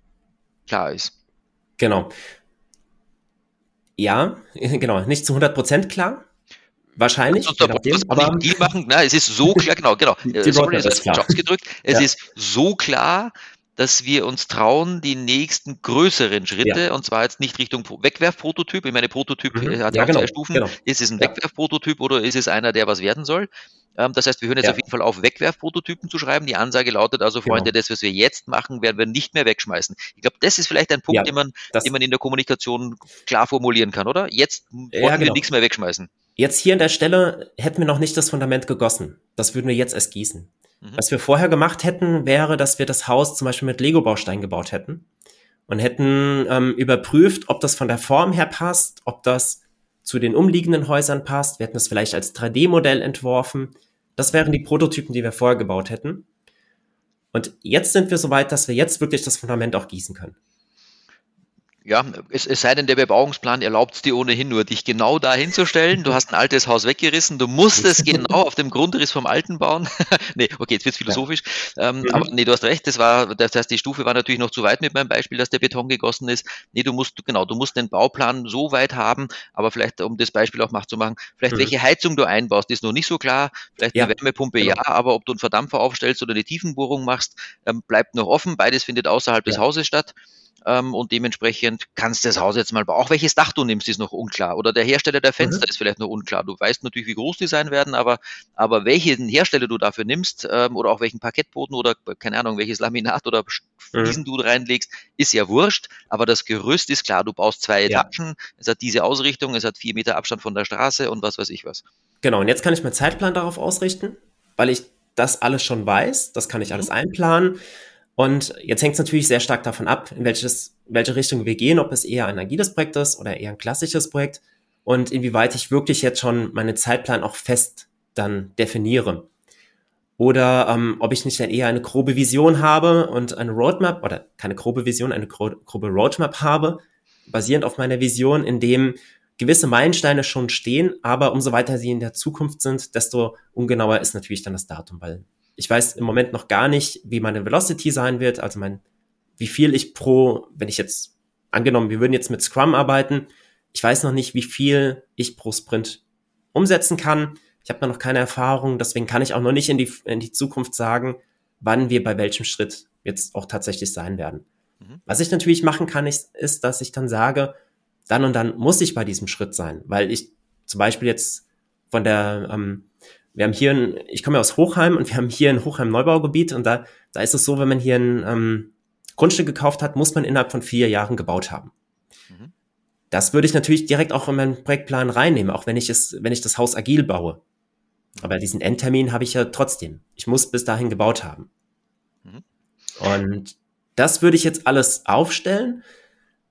klar ist. Genau. Ja, genau, nicht zu 100 Prozent klar. Wahrscheinlich. Sonst nachdem, aber die machen, na, es ist so klar, genau, genau. Die, die Sorry, es ist klar. gedrückt. Es ja. ist so klar, dass wir uns trauen, die nächsten größeren Schritte, ja. und zwar jetzt nicht Richtung Wegwerfprototyp. Ich meine, Prototyp mhm. hat ja, auch genau. zwei Stufen. Genau. Ist es ein Wegwerfprototyp oder ist es einer, der was werden soll? Ähm, das heißt, wir hören jetzt ja. auf jeden Fall auf, Wegwerfprototypen zu schreiben. Die Ansage lautet also. Freunde, genau. das, was wir jetzt machen, werden wir nicht mehr wegschmeißen. Ich glaube, das ist vielleicht ein Punkt, ja, den, man, den man in der Kommunikation klar formulieren kann, oder? Jetzt wollen ja, genau. wir nichts mehr wegschmeißen. Jetzt hier an der Stelle hätten wir noch nicht das Fundament gegossen. Das würden wir jetzt erst gießen. Mhm. Was wir vorher gemacht hätten, wäre, dass wir das Haus zum Beispiel mit Lego-Bausteinen gebaut hätten und hätten ähm, überprüft, ob das von der Form her passt, ob das zu den umliegenden Häusern passt. Wir hätten das vielleicht als 3D-Modell entworfen. Das wären die Prototypen, die wir vorher gebaut hätten. Und jetzt sind wir so weit, dass wir jetzt wirklich das Fundament auch gießen können. Ja, es, es sei denn, der Bebauungsplan erlaubt es dir ohnehin nur, dich genau da hinzustellen. Du hast ein altes Haus weggerissen, du musst es genau auf dem Grundriss vom alten bauen. nee, okay, jetzt wird's philosophisch. Ja. Ähm, mhm. Aber nee, du hast recht, das war, das heißt, die Stufe war natürlich noch zu weit mit meinem Beispiel, dass der Beton gegossen ist. Nee, du musst, genau, du musst den Bauplan so weit haben, aber vielleicht, um das Beispiel auch nachzumachen, vielleicht mhm. welche Heizung du einbaust, ist noch nicht so klar. Vielleicht ja. eine Wärmepumpe, genau. ja, aber ob du einen Verdampfer aufstellst oder eine Tiefenbohrung machst, ähm, bleibt noch offen. Beides findet außerhalb ja. des Hauses statt ähm, und dementsprechend kannst du das Haus jetzt mal bauen. Auch welches Dach du nimmst, ist noch unklar. Oder der Hersteller der Fenster mhm. ist vielleicht noch unklar. Du weißt natürlich, wie groß die sein werden, aber, aber welchen Hersteller du dafür nimmst ähm, oder auch welchen Parkettboden oder keine Ahnung, welches Laminat oder Fliesen mhm. du reinlegst, ist ja wurscht. Aber das Gerüst ist klar. Du baust zwei ja. Etagen, es hat diese Ausrichtung, es hat vier Meter Abstand von der Straße und was weiß ich was. Genau, und jetzt kann ich meinen Zeitplan darauf ausrichten, weil ich das alles schon weiß. Das kann ich alles mhm. einplanen. Und jetzt hängt es natürlich sehr stark davon ab, in welches, welche Richtung wir gehen, ob es eher ein agiles Projekt ist oder eher ein klassisches Projekt und inwieweit ich wirklich jetzt schon meinen Zeitplan auch fest dann definiere. Oder ähm, ob ich nicht dann eher eine grobe Vision habe und eine Roadmap, oder keine grobe Vision, eine grobe Roadmap habe, basierend auf meiner Vision, in dem gewisse Meilensteine schon stehen, aber umso weiter sie in der Zukunft sind, desto ungenauer ist natürlich dann das Datum, weil ich weiß im Moment noch gar nicht, wie meine Velocity sein wird, also mein, wie viel ich pro, wenn ich jetzt, angenommen, wir würden jetzt mit Scrum arbeiten, ich weiß noch nicht, wie viel ich pro Sprint umsetzen kann. Ich habe noch keine Erfahrung, deswegen kann ich auch noch nicht in die, in die Zukunft sagen, wann wir bei welchem Schritt jetzt auch tatsächlich sein werden. Mhm. Was ich natürlich machen kann, ist, ist, dass ich dann sage, dann und dann muss ich bei diesem Schritt sein, weil ich zum Beispiel jetzt von der ähm, wir haben hier, ein, ich komme ja aus Hochheim und wir haben hier ein Hochheim-Neubaugebiet und da, da ist es so, wenn man hier ein ähm, Grundstück gekauft hat, muss man innerhalb von vier Jahren gebaut haben. Mhm. Das würde ich natürlich direkt auch in meinen Projektplan reinnehmen, auch wenn ich es, wenn ich das Haus agil baue. Aber diesen Endtermin habe ich ja trotzdem. Ich muss bis dahin gebaut haben. Mhm. Und das würde ich jetzt alles aufstellen.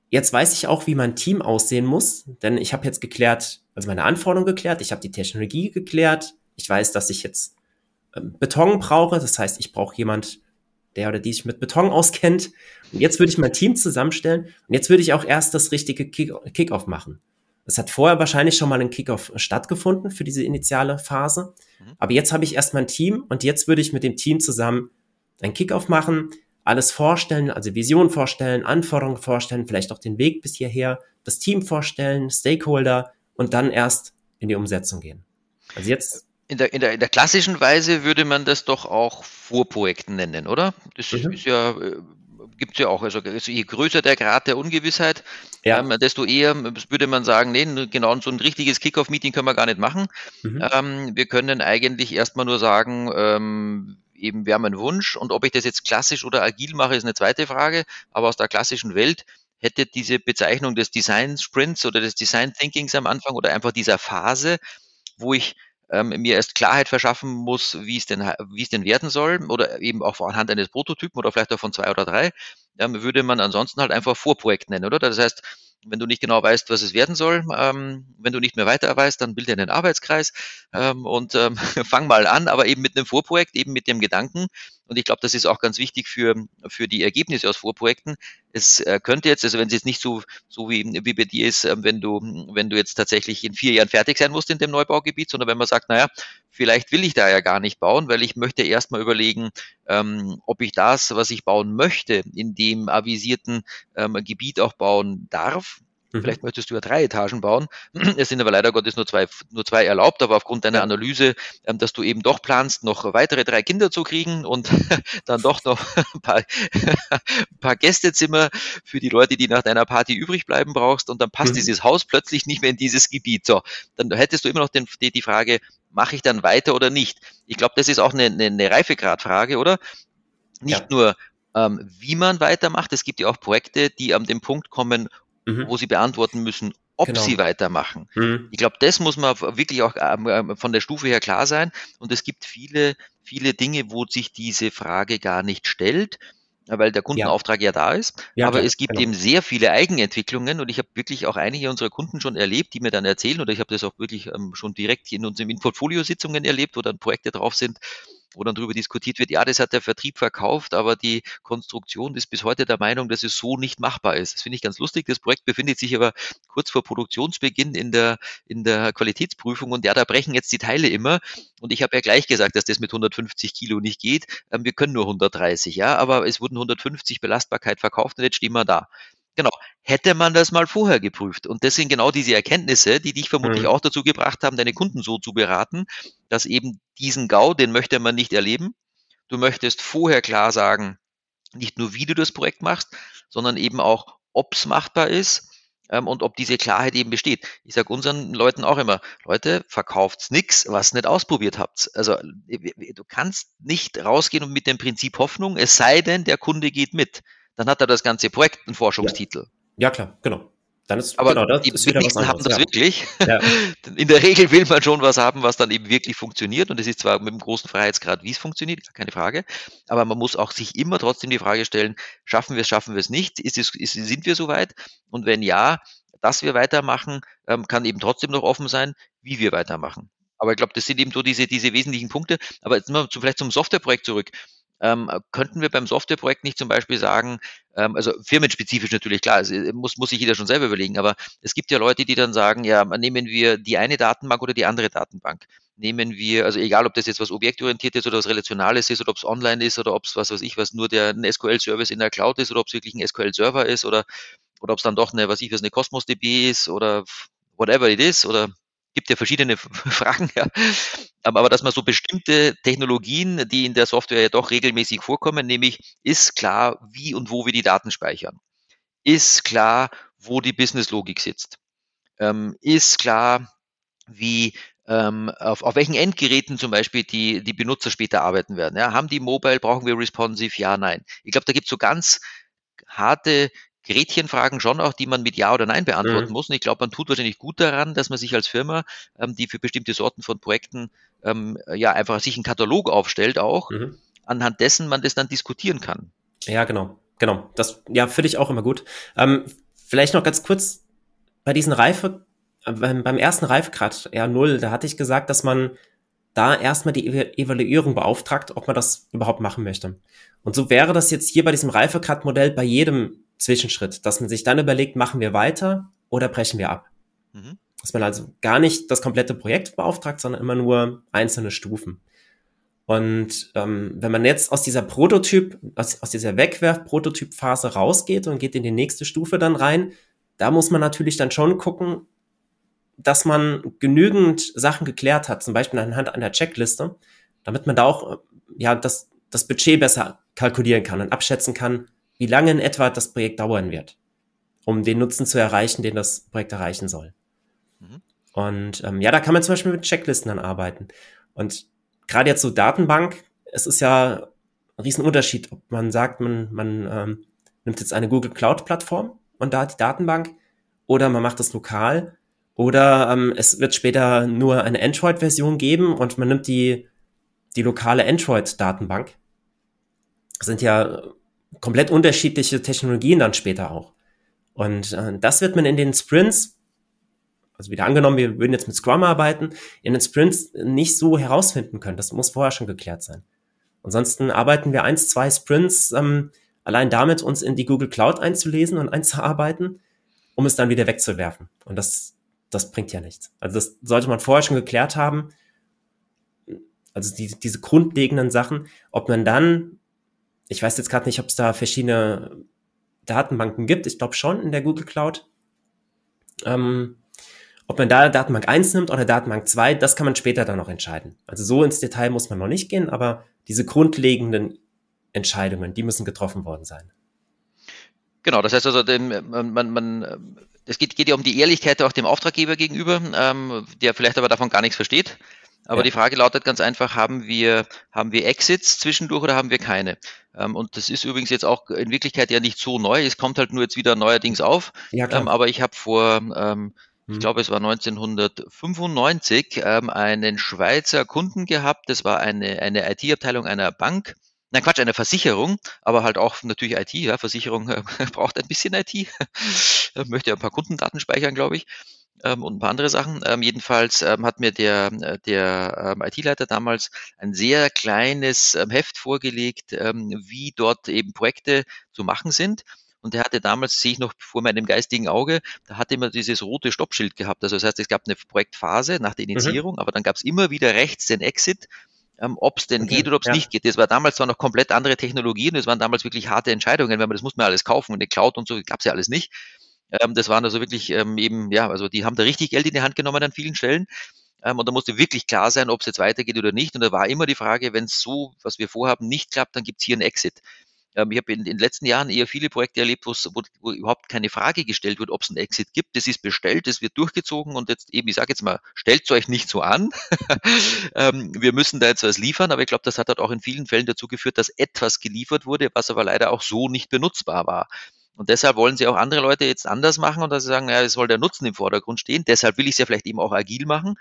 Jetzt weiß ich auch, wie mein Team aussehen muss, denn ich habe jetzt geklärt, also meine Anforderungen geklärt, ich habe die Technologie geklärt, ich weiß, dass ich jetzt ähm, Beton brauche. Das heißt, ich brauche jemand, der oder die sich mit Beton auskennt. Und jetzt würde ich mein Team zusammenstellen und jetzt würde ich auch erst das richtige Kickoff machen. Es hat vorher wahrscheinlich schon mal ein Kickoff stattgefunden für diese initiale Phase. Mhm. Aber jetzt habe ich erst mein Team und jetzt würde ich mit dem Team zusammen ein Kickoff machen, alles vorstellen, also Vision vorstellen, Anforderungen vorstellen, vielleicht auch den Weg bis hierher, das Team vorstellen, Stakeholder und dann erst in die Umsetzung gehen. Also jetzt in der, in, der, in der klassischen Weise würde man das doch auch Vorprojekten nennen, oder? Das mhm. ist ja, äh, gibt es ja auch. Also, also, je größer der Grad der Ungewissheit, ja. ähm, desto eher würde man sagen, nee, genau so ein richtiges Kickoff-Meeting können wir gar nicht machen. Mhm. Ähm, wir können eigentlich erstmal nur sagen, ähm, eben wir haben einen Wunsch und ob ich das jetzt klassisch oder agil mache, ist eine zweite Frage. Aber aus der klassischen Welt hätte diese Bezeichnung des Design Sprints oder des Design Thinkings am Anfang oder einfach dieser Phase, wo ich ähm, mir erst Klarheit verschaffen muss, wie es denn, wie es denn werden soll oder eben auch anhand eines Prototypen oder vielleicht auch von zwei oder drei, ähm, würde man ansonsten halt einfach Vorprojekt nennen, oder? Das heißt, wenn du nicht genau weißt, was es werden soll, ähm, wenn du nicht mehr weiter weißt, dann bilde einen Arbeitskreis ähm, und ähm, fang mal an, aber eben mit einem Vorprojekt, eben mit dem Gedanken. Und ich glaube, das ist auch ganz wichtig für, für die Ergebnisse aus Vorprojekten. Es äh, könnte jetzt, also wenn es jetzt nicht so, so wie, wie bei dir ist, äh, wenn du, wenn du jetzt tatsächlich in vier Jahren fertig sein musst in dem Neubaugebiet, sondern wenn man sagt, naja, vielleicht will ich da ja gar nicht bauen, weil ich möchte erstmal überlegen, ähm, ob ich das, was ich bauen möchte, in dem avisierten ähm, Gebiet auch bauen darf Mhm. Vielleicht möchtest du ja drei Etagen bauen. Es sind aber leider Gottes nur zwei, nur zwei erlaubt, aber aufgrund deiner. Analyse, ähm, dass du eben doch planst, noch weitere drei Kinder zu kriegen und dann doch noch ein paar, ein paar Gästezimmer für die Leute, die nach deiner Party übrig bleiben brauchst und dann passt mhm. dieses Haus plötzlich nicht mehr in dieses Gebiet. So, dann hättest du immer noch den, die, die Frage, mache ich dann weiter oder nicht? Ich glaube, das ist auch eine, eine, eine Reifegradfrage, oder? Nicht ja. nur, ähm, wie man weitermacht. Es gibt ja auch Projekte, die an den Punkt kommen, mhm. wo sie beantworten müssen, ob genau. sie weitermachen. Mhm. Ich glaube, das muss man wirklich auch ähm, ähm, von der Stufe her klar sein. Und es gibt viele, viele Dinge, wo sich diese Frage gar nicht stellt weil der Kundenauftrag ja, ja da ist. Ja, aber klar, es gibt genau. eben sehr viele Eigenentwicklungen und ich habe wirklich auch einige unserer Kunden schon erlebt, die mir dann erzählen oder ich habe das auch wirklich ähm, schon direkt in unseren Portfoliositzungen erlebt, wo dann Projekte drauf sind, wo dann darüber diskutiert wird, ja, das hat der Vertrieb verkauft, aber die Konstruktion ist bis heute der Meinung, dass es so nicht machbar ist. Das finde ich ganz lustig. Das Projekt befindet sich aber kurz vor Produktionsbeginn in der, in der Qualitätsprüfung und ja, da brechen jetzt die Teile immer. Und ich habe ja gleich gesagt, dass das mit 150 Kilo nicht geht. Ähm, wir können nur 130, ja, aber es wurden 150 Belastbarkeit verkauft und jetzt stehen wir da. Genau. Hätte man das mal vorher geprüft. Und das sind genau diese Erkenntnisse, die dich vermutlich mhm. auch dazu gebracht haben, deine Kunden so zu beraten, dass eben diesen GAU, den möchte man nicht erleben. Du möchtest vorher klar sagen, nicht nur wie du das Projekt machst, sondern eben auch, ob es machbar ist ähm, und ob diese Klarheit eben besteht. Ich sage unseren Leuten auch immer, Leute, verkauft's nix, was nicht ausprobiert habt. Also du kannst nicht rausgehen und mit dem Prinzip Hoffnung, es sei denn, der Kunde geht mit dann hat er das ganze Projekt einen Forschungstitel. Ja, ja klar, genau. Dann ist, Aber genau, das die ist wenigsten haben das ja. wirklich. Ja. In der Regel will man schon was haben, was dann eben wirklich funktioniert. Und es ist zwar mit einem großen Freiheitsgrad, wie es funktioniert, keine Frage. Aber man muss auch sich immer trotzdem die Frage stellen, schaffen wir es, schaffen wir es nicht? Ist es, ist, sind wir soweit? Und wenn ja, dass wir weitermachen, ähm, kann eben trotzdem noch offen sein, wie wir weitermachen. Aber ich glaube, das sind eben so diese, diese wesentlichen Punkte. Aber jetzt mal zu, vielleicht zum Softwareprojekt zurück. Ähm, könnten wir beim Softwareprojekt nicht zum Beispiel sagen, ähm, also firmenspezifisch natürlich, klar, es, äh, muss, muss sich jeder schon selber überlegen, aber es gibt ja Leute, die dann sagen, ja, nehmen wir die eine Datenbank oder die andere Datenbank. Nehmen wir, also egal, ob das jetzt was objektorientiert ist oder was relationales ist oder ob es online ist oder ob es was weiß ich, was nur der ein SQL-Service in der Cloud ist oder ob es wirklich ein SQL-Server ist oder, oder ob es dann doch eine, was ich was, eine Cosmos DB ist oder whatever it is oder gibt ja verschiedene Fragen, ja. Aber, aber dass man so bestimmte Technologien, die in der Software ja doch regelmäßig vorkommen, nämlich ist klar, wie und wo wir die Daten speichern. Ist klar, wo die Businesslogik sitzt. Ähm, ist klar, wie ähm, auf, auf welchen Endgeräten zum Beispiel die, die Benutzer später arbeiten werden. Ja, haben die Mobile, brauchen wir responsive? Ja, nein. Ich glaube, da gibt es so ganz harte Gretchenfragen schon auch, die man mit Ja oder Nein beantworten mhm. muss. Und ich glaube, man tut wahrscheinlich gut daran, dass man sich als Firma, ähm, die für bestimmte Sorten von Projekten ähm, ja einfach sich einen Katalog aufstellt, auch mhm. anhand dessen man das dann diskutieren kann. Ja, genau, genau. Das ja finde ich auch immer gut. Ähm, vielleicht noch ganz kurz bei diesen Reife, äh, beim ersten Reifegrad R0, da hatte ich gesagt, dass man da erstmal die Evaluierung beauftragt, ob man das überhaupt machen möchte. Und so wäre das jetzt hier bei diesem Reifegrad-Modell bei jedem Zwischenschritt, dass man sich dann überlegt, machen wir weiter oder brechen wir ab. Mhm. Dass man also gar nicht das komplette Projekt beauftragt, sondern immer nur einzelne Stufen. Und ähm, wenn man jetzt aus dieser Prototyp, aus, aus dieser Wegwerf-Prototyp-Phase rausgeht und geht in die nächste Stufe dann rein, da muss man natürlich dann schon gucken, dass man genügend Sachen geklärt hat, zum Beispiel anhand einer Checkliste, damit man da auch ja das, das Budget besser kalkulieren kann und abschätzen kann, wie lange in etwa das Projekt dauern wird, um den Nutzen zu erreichen, den das Projekt erreichen soll. Mhm. Und ähm, ja, da kann man zum Beispiel mit Checklisten dann arbeiten. Und gerade jetzt so Datenbank, es ist ja ein Riesenunterschied, ob man sagt, man, man ähm, nimmt jetzt eine Google Cloud-Plattform und da die Datenbank oder man macht das lokal oder ähm, es wird später nur eine Android-Version geben und man nimmt die, die lokale Android-Datenbank. Das sind ja komplett unterschiedliche Technologien dann später auch. Und äh, das wird man in den Sprints, also wieder angenommen, wir würden jetzt mit Scrum arbeiten, in den Sprints nicht so herausfinden können. Das muss vorher schon geklärt sein. Ansonsten arbeiten wir eins, zwei Sprints ähm, allein damit, uns in die Google Cloud einzulesen und einzuarbeiten, um es dann wieder wegzuwerfen. Und das, das bringt ja nichts. Also das sollte man vorher schon geklärt haben. Also die, diese grundlegenden Sachen, ob man dann ich weiß jetzt gerade nicht, ob es da verschiedene Datenbanken gibt. Ich glaube schon in der Google Cloud. Ähm, ob man da Datenbank 1 nimmt oder Datenbank 2, das kann man später dann noch entscheiden. Also so ins Detail muss man noch nicht gehen, aber diese grundlegenden Entscheidungen, die müssen getroffen worden sein. Genau, das heißt also, man, man, es geht, geht ja um die Ehrlichkeit auch dem Auftraggeber gegenüber, ähm, der vielleicht aber davon gar nichts versteht. Aber ja. die Frage lautet ganz einfach, haben wir, haben wir Exits zwischendurch oder haben wir keine? Ähm, und das ist übrigens jetzt auch in Wirklichkeit ja nicht so neu. Es kommt halt nur jetzt wieder neuerdings auf. Ja. Ähm, aber ich habe vor, ähm, ich hm. glaube, es war 1995, ähm, einen Schweizer Kunden gehabt. Das war eine, eine IT-Abteilung einer Bank. Nein, Quatsch, eine Versicherung, aber halt auch natürlich IT. Ja, Versicherung äh, braucht ein bisschen IT. Möchte ja ein paar Kundendaten speichern, glaube ich ähm, und ein paar andere Sachen. Ähm, jedenfalls ähm, hat mir der, äh, der ähm, IT-Leiter damals ein sehr kleines ähm, Heft vorgelegt, ähm, wie dort eben Projekte zu machen sind. Und er hatte damals, sehe ich noch vor meinem geistigen Auge, da hatte immer dieses rote Stoppschild gehabt. Also das heißt, es gab eine Projektphase nach der mhm. Initiierung, mhm. aber dann gab es immer wieder rechts den Exit, ähm, ob es denn okay, geht oder ob es ja. nicht geht. Das war damals zwar noch komplett andere Technologien, das waren damals wirklich harte Entscheidungen, weil man das muss man alles kaufen und eine Cloud und so gab es ja alles nicht. Ähm, das waren also wirklich ähm, eben, ja, also die haben da richtig Geld in die Hand genommen an vielen Stellen. Ähm, und da musste wirklich klar sein, ob es jetzt weitergeht oder nicht. Und da war immer die Frage, wenn es so, was wir vorhaben, nicht klappt, dann gibt es hier einen Exit. Ähm, ich habe in, in, den letzten Jahren eher viele Projekte erlebt, wo, wo überhaupt keine Frage gestellt wird, ob es einen Exit gibt. Das ist bestellt, das wird durchgezogen und jetzt eben, ich sage jetzt mal, stellt euch nicht so an. ähm, wir müssen da jetzt was liefern, aber ich glaube, das hat halt auch in vielen Fällen dazu geführt, dass etwas geliefert wurde, was aber leider auch so nicht benutzbar war. Und deshalb wollen sie auch andere Leute jetzt anders machen und dass sie sagen, ja, es soll der Nutzen im Vordergrund stehen. Deshalb will ich es ja vielleicht eben auch agil machen.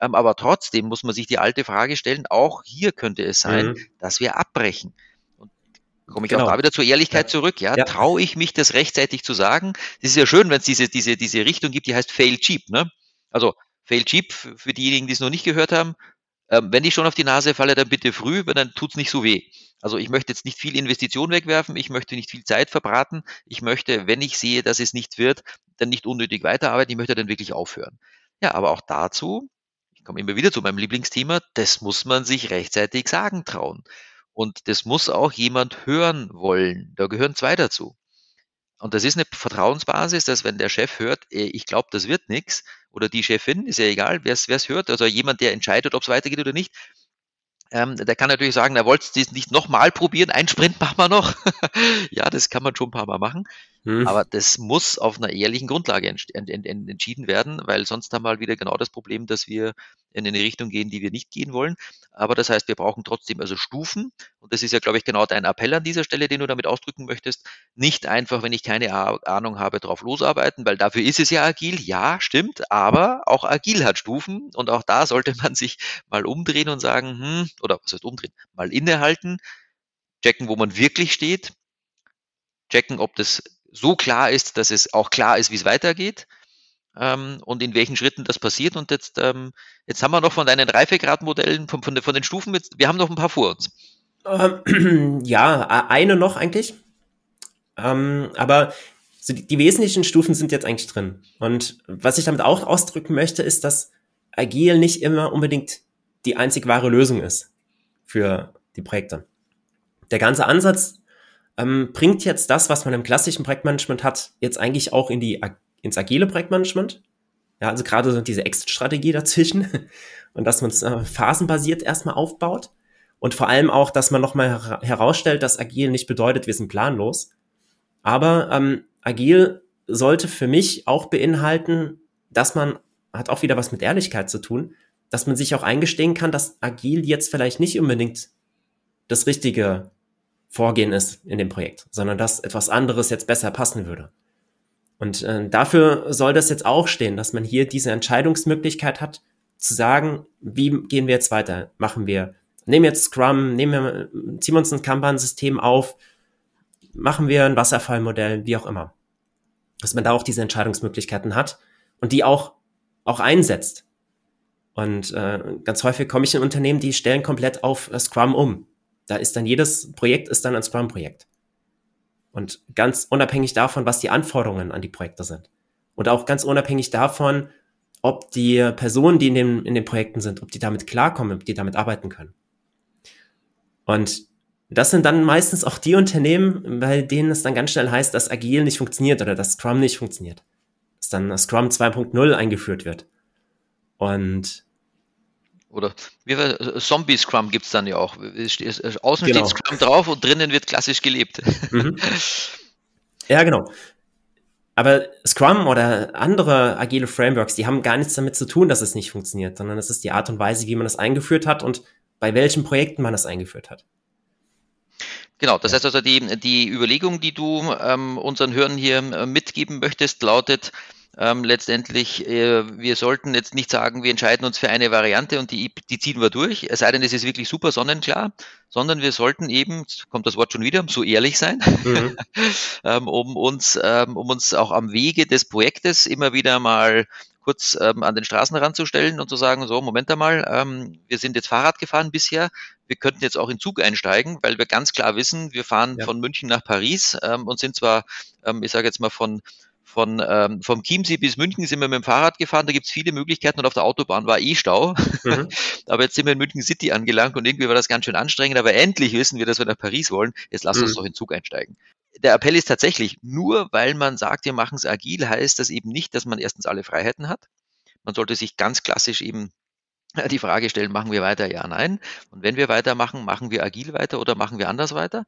Ähm, aber trotzdem muss man sich die alte Frage stellen, auch hier könnte es sein, mhm. dass wir abbrechen. Und komme ich genau. auch da wieder zur Ehrlichkeit ja. zurück. Ja, ja. traue ich mich, das rechtzeitig zu sagen? Es ist ja schön, wenn es diese, diese, diese Richtung gibt, die heißt Fail Cheap. Ne? Also Fail Cheap, für diejenigen, die es noch nicht gehört haben, ähm, wenn ich schon auf die Nase falle, dann bitte früh, weil dann tut es nicht so weh. Also ich möchte jetzt nicht viel Investition wegwerfen, ich möchte nicht viel Zeit verbraten, ich möchte, wenn ich sehe, dass es nicht wird, dann nicht unnötig weiterarbeiten, ich möchte dann wirklich aufhören. Ja, aber auch dazu, ich komme immer wieder zu meinem Lieblingsthema, das muss man sich rechtzeitig sagen trauen. Und das muss auch jemand hören wollen. Da gehören zwei dazu. Und das ist eine Vertrauensbasis, dass wenn der Chef hört, äh, ich glaube, das wird nichts, oder die Chefin, ist ja egal, wer es hört, also jemand, der entscheidet, ob es weitergeht oder nicht, ähm, der kann natürlich sagen, er wollte es nicht nochmal probieren, einen Sprint machen wir noch. ja, das kann man schon ein paar Mal machen. Hm. Aber das muss auf einer ehrlichen Grundlage ent ent ent entschieden werden, weil sonst haben wir halt wieder genau das Problem, dass wir in eine Richtung gehen, die wir nicht gehen wollen. Aber das heißt, wir brauchen trotzdem also Stufen. Und das ist ja, glaube ich, genau dein Appell an dieser Stelle, den du damit ausdrücken möchtest. Nicht einfach, wenn ich keine Ahnung habe, drauf losarbeiten, weil dafür ist es ja agil. Ja, stimmt. Aber auch agil hat Stufen. Und auch da sollte man sich mal umdrehen und sagen, hm, oder was heißt umdrehen? Mal innehalten, checken, wo man wirklich steht, checken, ob das so klar ist, dass es auch klar ist, wie es weitergeht ähm, und in welchen Schritten das passiert. Und jetzt, ähm, jetzt haben wir noch von deinen Reifegradmodellen, von, von, von den Stufen, jetzt, wir haben noch ein paar vor uns. Ähm, ja, eine noch eigentlich. Ähm, aber die wesentlichen Stufen sind jetzt eigentlich drin. Und was ich damit auch ausdrücken möchte, ist, dass Agil nicht immer unbedingt die einzig wahre Lösung ist für die Projekte. Der ganze Ansatz ähm, bringt jetzt das, was man im klassischen Projektmanagement hat, jetzt eigentlich auch in die, ins agile Projektmanagement. Ja, also gerade so diese Exit-Strategie dazwischen und dass man es äh, phasenbasiert erstmal aufbaut und vor allem auch, dass man nochmal her herausstellt, dass agil nicht bedeutet, wir sind planlos. Aber ähm, agil sollte für mich auch beinhalten, dass man, hat auch wieder was mit Ehrlichkeit zu tun, dass man sich auch eingestehen kann, dass agil jetzt vielleicht nicht unbedingt das richtige Vorgehen ist in dem Projekt, sondern dass etwas anderes jetzt besser passen würde. Und äh, dafür soll das jetzt auch stehen, dass man hier diese Entscheidungsmöglichkeit hat, zu sagen, wie gehen wir jetzt weiter? Machen wir, nehmen jetzt Scrum, nehmen wir, ziehen wir uns ein Kanban-System auf, machen wir ein Wasserfallmodell, wie auch immer. Dass man da auch diese Entscheidungsmöglichkeiten hat und die auch, auch einsetzt. Und äh, ganz häufig komme ich in Unternehmen, die stellen komplett auf Scrum um. Da ist dann jedes Projekt ist dann ein Scrum-Projekt. Und ganz unabhängig davon, was die Anforderungen an die Projekte sind. Und auch ganz unabhängig davon, ob die Personen, die in den, in den Projekten sind, ob die damit klarkommen, ob die damit arbeiten können. Und das sind dann meistens auch die Unternehmen, bei denen es dann ganz schnell heißt, dass Agil nicht funktioniert oder dass Scrum nicht funktioniert. Dass dann Scrum 2.0 eingeführt wird. Und oder wie wir, äh, Zombie Scrum gibt es dann ja auch. Außen genau. steht Scrum drauf und drinnen wird klassisch gelebt. Mhm. Ja, genau. Aber Scrum oder andere agile Frameworks, die haben gar nichts damit zu tun, dass es nicht funktioniert, sondern es ist die Art und Weise, wie man es eingeführt hat und bei welchen Projekten man es eingeführt hat. Genau, das heißt also, die, die Überlegung, die du ähm, unseren Hörern hier äh, mitgeben möchtest, lautet, ähm, letztendlich, äh, wir sollten jetzt nicht sagen, wir entscheiden uns für eine Variante und die, die ziehen wir durch, es sei denn, es ist wirklich super sonnenklar, sondern wir sollten eben, kommt das Wort schon wieder, so ehrlich sein, mhm. ähm, um, uns, ähm, um uns auch am Wege des Projektes immer wieder mal kurz ähm, an den Straßenrand zu stellen und zu sagen, so, Moment einmal, ähm, wir sind jetzt Fahrrad gefahren bisher, wir könnten jetzt auch in Zug einsteigen, weil wir ganz klar wissen, wir fahren ja. von München nach Paris ähm, und sind zwar, ähm, ich sage jetzt mal, von von ähm, vom Chiemsee bis München sind wir mit dem Fahrrad gefahren, da gibt es viele Möglichkeiten und auf der Autobahn war eh Stau. Mhm. aber jetzt sind wir in München City angelangt und irgendwie war das ganz schön anstrengend, aber endlich wissen wir, dass wir nach Paris wollen. Jetzt lass mhm. uns doch in Zug einsteigen. Der Appell ist tatsächlich, nur weil man sagt, wir machen es agil, heißt das eben nicht, dass man erstens alle Freiheiten hat. Man sollte sich ganz klassisch eben die Frage stellen, machen wir weiter? Ja, nein. Und wenn wir weitermachen, machen wir agil weiter oder machen wir anders weiter?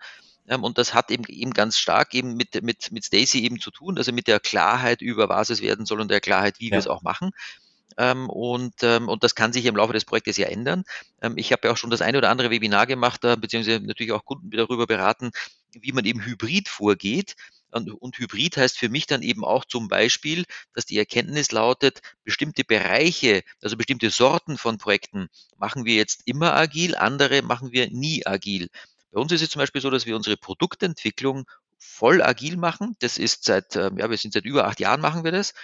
Ähm, und das hat eben, eben ganz stark eben mit, mit, mit Stacy eben zu tun, also mit der Klarheit über was es werden soll und der Klarheit, wie ja. wir es auch machen. Ähm, und, ähm, und das kann sich im Laufe des Projektes ja ändern. ich habe ja auch schon das eine oder andere Webinar gemacht, äh, beziehungsweise natürlich auch Kunden darüber beraten, wie man eben hybrid vorgeht. Und, und, Hybrid heißt für mich dann eben auch zum Beispiel, dass die Erkenntnis lautet, bestimmte Bereiche, also bestimmte Sorten von Projekten machen wir jetzt immer agil, andere machen wir nie agil. Bei uns ist es zum Beispiel so, dass wir unsere Produktentwicklung voll agil machen. Das ist seit, ähm, ja, wir sind seit über acht Jahren machen wir das.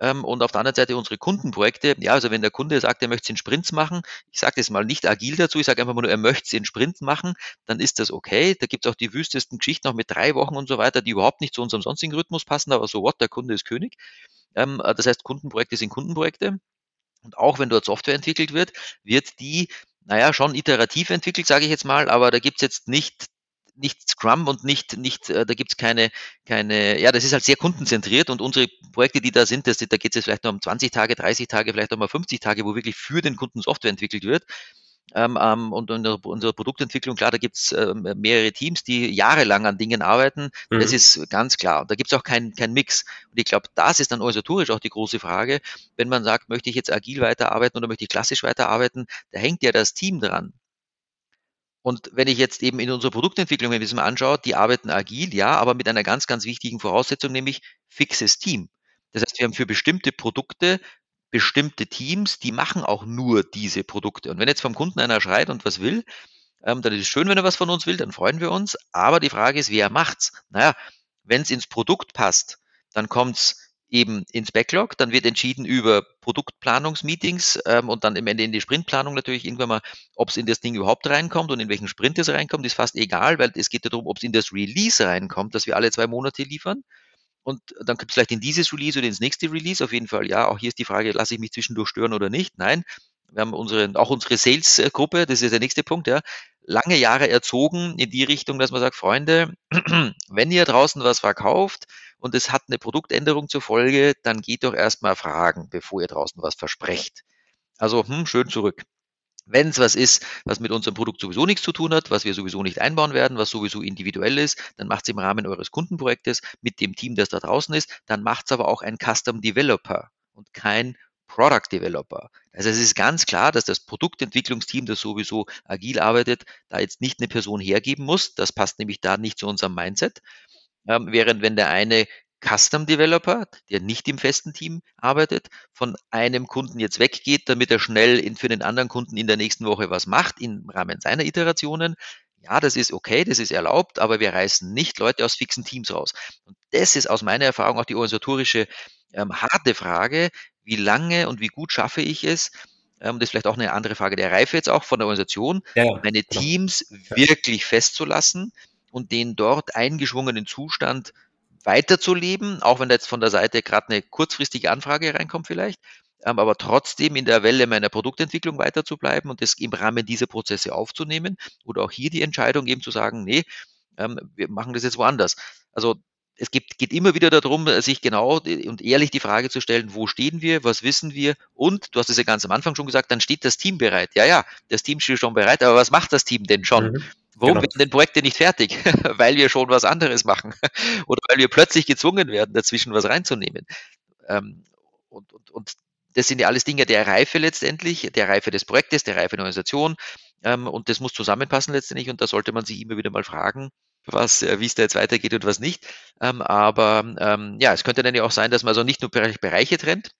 Ähm, und auf der anderen Seite unsere Kundenprojekte. Ja, also wenn der Kunde sagt, er möchte es in Sprints machen, ich sage das mal nicht agil dazu, ich sage einfach nur, er möchte es in Sprints machen, dann ist das okay. Da gibt es auch die wüstesten Geschichten, auch mit drei Wochen und so weiter, die überhaupt nicht zu unserem sonstigen Rhythmus passen, aber so what, der Kunde ist König. Ähm, das heißt, Kundenprojekte sind Kundenprojekte. Und auch wenn dort Software entwickelt wird, wird die naja, schon iterativ entwickelt, sage ich jetzt mal, aber da gibt's jetzt nicht nicht Scrum und nicht, nicht äh, da gibt's keine, keine, ja, das ist halt sehr kundenzentriert und unsere Projekte, die da sind, das, da geht es jetzt vielleicht nur um 20 Tage, 30 Tage, vielleicht auch mal 50 Tage, wo wirklich für den Kunden Software entwickelt wird. Ähm, ähm, und in unserer Produktentwicklung, klar, da gibt's äh, mehrere Teams, die jahrelang an Dingen arbeiten. Mhm. Das ist ganz klar. Und da gibt's auch keinen kein Mix. Und ich glaube, das ist dann organisatorisch auch die große Frage. Wenn man sagt, möchte ich jetzt agil weiterarbeiten oder möchte ich klassisch weiterarbeiten, da hängt ja das Team dran. Und wenn ich jetzt eben in unserer Produktentwicklung, das mal anschaue, die arbeiten agil, ja, aber mit einer ganz, ganz wichtigen Voraussetzung, nämlich fixes Team. Das heißt, wir haben für bestimmte Produkte bestimmte Teams, die machen auch nur diese Produkte. Und wenn jetzt vom Kunden einer schreit und was will, ähm, dann ist es schön, wenn er was von uns will, dann freuen wir uns. Aber die Frage ist, wer macht's? Naja, wenn es ins Produkt passt, dann kommt's eben ins Backlog, dann wird entschieden über Produktplanungsmeetings ähm, und dann im Ende in die Sprintplanung natürlich irgendwann mal, ob es in das Ding überhaupt reinkommt und in welchen Sprint es reinkommt, ist fast egal, weil es geht ja darum, ob es in das Release reinkommt, dass wir alle zwei Monate liefern und dann kommt es vielleicht in dieses Release oder ins nächste Release. Auf jeden Fall, ja, auch hier ist die Frage, lasse ich mich zwischendurch stören oder nicht? Nein. Wir haben unsere, auch unsere Sales-Gruppe, das ist der nächste Punkt, ja, lange Jahre erzogen in die Richtung, dass man sagt, Freunde, wenn ihr draußen was verkauft und es hat eine Produktänderung zur Folge, dann geht doch erstmal fragen, bevor ihr draußen was versprecht. Also, hm, schön zurück. Wenn es was ist, was mit unserem Produkt sowieso nichts zu tun hat, was wir sowieso nicht einbauen werden, was sowieso individuell ist, dann macht es im Rahmen eures Kundenprojektes mit dem Team, das da draußen ist. Dann macht es aber auch ein Custom Developer und kein Product Developer. Also es ist ganz klar, dass das Produktentwicklungsteam, das sowieso agil arbeitet, da jetzt nicht eine Person hergeben muss. Das passt nämlich da nicht zu unserem Mindset. Ähm, während wenn der eine Custom Developer, der nicht im festen Team arbeitet, von einem Kunden jetzt weggeht, damit er schnell in, für den anderen Kunden in der nächsten Woche was macht im Rahmen seiner Iterationen. Ja, das ist okay, das ist erlaubt, aber wir reißen nicht Leute aus fixen Teams raus. Und das ist aus meiner Erfahrung auch die organisatorische ähm, harte Frage, wie lange und wie gut schaffe ich es, ähm, das ist vielleicht auch eine andere Frage der Reife jetzt auch von der Organisation, ja, meine genau. Teams ja. wirklich festzulassen und den dort eingeschwungenen Zustand weiterzuleben, auch wenn da jetzt von der Seite gerade eine kurzfristige Anfrage reinkommt vielleicht, ähm, aber trotzdem in der Welle meiner Produktentwicklung weiterzubleiben und das im Rahmen dieser Prozesse aufzunehmen oder auch hier die Entscheidung eben zu sagen, nee, ähm, wir machen das jetzt woanders. Also es gibt, geht immer wieder darum, sich genau und ehrlich die Frage zu stellen, wo stehen wir, was wissen wir und, du hast es ja ganz am Anfang schon gesagt, dann steht das Team bereit. Ja, ja, das Team steht schon bereit, aber was macht das Team denn schon? Mhm. Warum genau. werden denn Projekte nicht fertig? weil wir schon was anderes machen oder weil wir plötzlich gezwungen werden, dazwischen was reinzunehmen. Ähm, und, und, und das sind ja alles Dinge der Reife letztendlich, der Reife des Projektes, der Reife der Organisation. Ähm, und das muss zusammenpassen letztendlich. Und da sollte man sich immer wieder mal fragen, was, äh, wie es da jetzt weitergeht und was nicht. Ähm, aber ähm, ja, es könnte dann ja auch sein, dass man also nicht nur Bereiche trennt.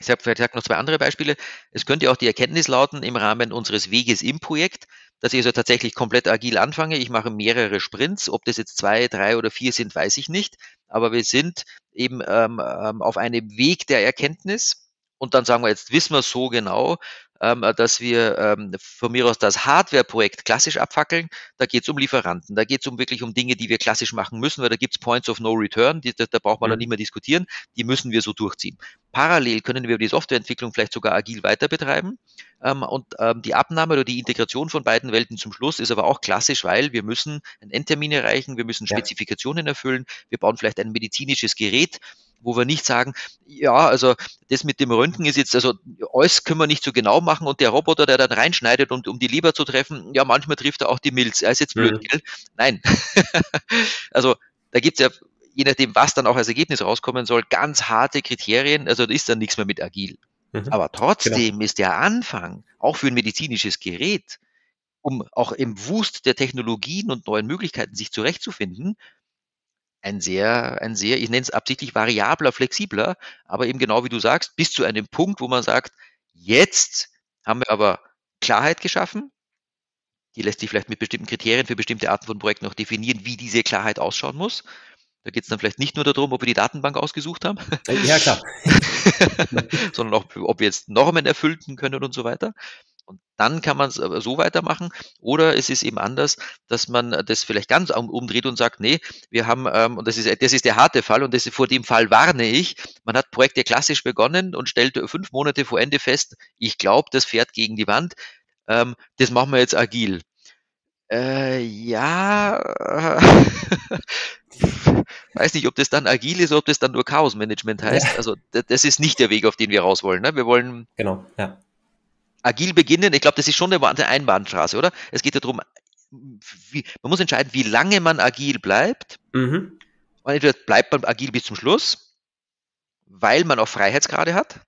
Ich sage vielleicht noch zwei andere Beispiele. Es könnte auch die Erkenntnis lauten im Rahmen unseres Weges im Projekt, dass ich also tatsächlich komplett agil anfange. Ich mache mehrere Sprints. Ob das jetzt zwei, drei oder vier sind, weiß ich nicht. Aber wir sind eben ähm, ähm auf einem Weg der Erkenntnis. Und dann sagen wir, jetzt wissen wir so genau, ähm, dass wir ähm, von mir aus das Hardware-Projekt klassisch abfackeln. Da geht es um Lieferanten, da geht es um wirklich um Dinge, die wir klassisch machen müssen, weil da gibt es Points of No Return, die, da, da braucht man mhm. dann nicht mehr diskutieren, die müssen wir so durchziehen. Parallel können wir die Softwareentwicklung vielleicht sogar agil weiter betreiben. Ähm, und ähm, die Abnahme oder die Integration von beiden Welten zum Schluss ist aber auch klassisch, weil wir müssen einen Endtermin erreichen, wir müssen Spezifikationen erfüllen, wir bauen vielleicht ein medizinisches Gerät, wo wir nicht sagen, ja, also das mit dem Röntgen ist jetzt, also alles können wir nicht so genau machen und der Roboter, der dann reinschneidet und um die Leber zu treffen, ja, manchmal trifft er auch die Milz. Er ist jetzt blöd, mhm. gell? Nein. also da gibt's ja, je nachdem, was dann auch als Ergebnis rauskommen soll, ganz harte Kriterien. Also da ist dann nichts mehr mit agil. Mhm. Aber trotzdem genau. ist der Anfang, auch für ein medizinisches Gerät, um auch im Wust der Technologien und neuen Möglichkeiten sich zurechtzufinden, ein sehr, ein sehr, ich nenne es absichtlich variabler, flexibler, aber eben genau wie du sagst, bis zu einem Punkt, wo man sagt, jetzt haben wir aber Klarheit geschaffen. Die lässt sich vielleicht mit bestimmten Kriterien für bestimmte Arten von Projekten noch definieren, wie diese Klarheit ausschauen muss. Da geht es dann vielleicht nicht nur darum, ob wir die Datenbank ausgesucht haben. Ja, klar. sondern auch, ob wir jetzt Normen erfüllten können und so weiter. Und dann kann man es so weitermachen. Oder es ist eben anders, dass man das vielleicht ganz umdreht und sagt, nee, wir haben, ähm, und das ist, das ist der harte Fall und das, vor dem Fall warne ich, man hat Projekte klassisch begonnen und stellt fünf Monate vor Ende fest, ich glaube, das fährt gegen die Wand, ähm, das machen wir jetzt agil. Äh, ja, weiß nicht, ob das dann agil ist, ob das dann nur Chaosmanagement heißt. Ja. Also das ist nicht der Weg, auf den wir raus wollen. Ne? Wir wollen genau, ja agil beginnen, ich glaube, das ist schon eine Einbahnstraße, oder? Es geht ja darum, wie, man muss entscheiden, wie lange man agil bleibt. Mhm. Und entweder bleibt man agil bis zum Schluss, weil man auch Freiheitsgrade hat,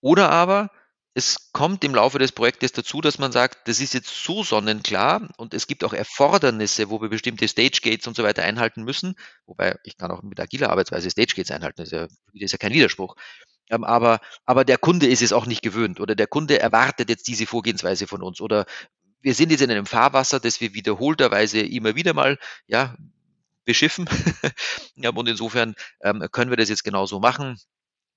oder aber es kommt im Laufe des Projektes dazu, dass man sagt, das ist jetzt so sonnenklar und es gibt auch Erfordernisse, wo wir bestimmte Stage Gates und so weiter einhalten müssen. Wobei ich kann auch mit agiler Arbeitsweise Stage Gates einhalten, das ist ja, das ist ja kein Widerspruch. Ähm, aber, aber der Kunde ist es auch nicht gewöhnt oder der Kunde erwartet jetzt diese Vorgehensweise von uns oder wir sind jetzt in einem Fahrwasser, das wir wiederholterweise immer wieder mal ja, beschiffen. und insofern ähm, können wir das jetzt genauso machen.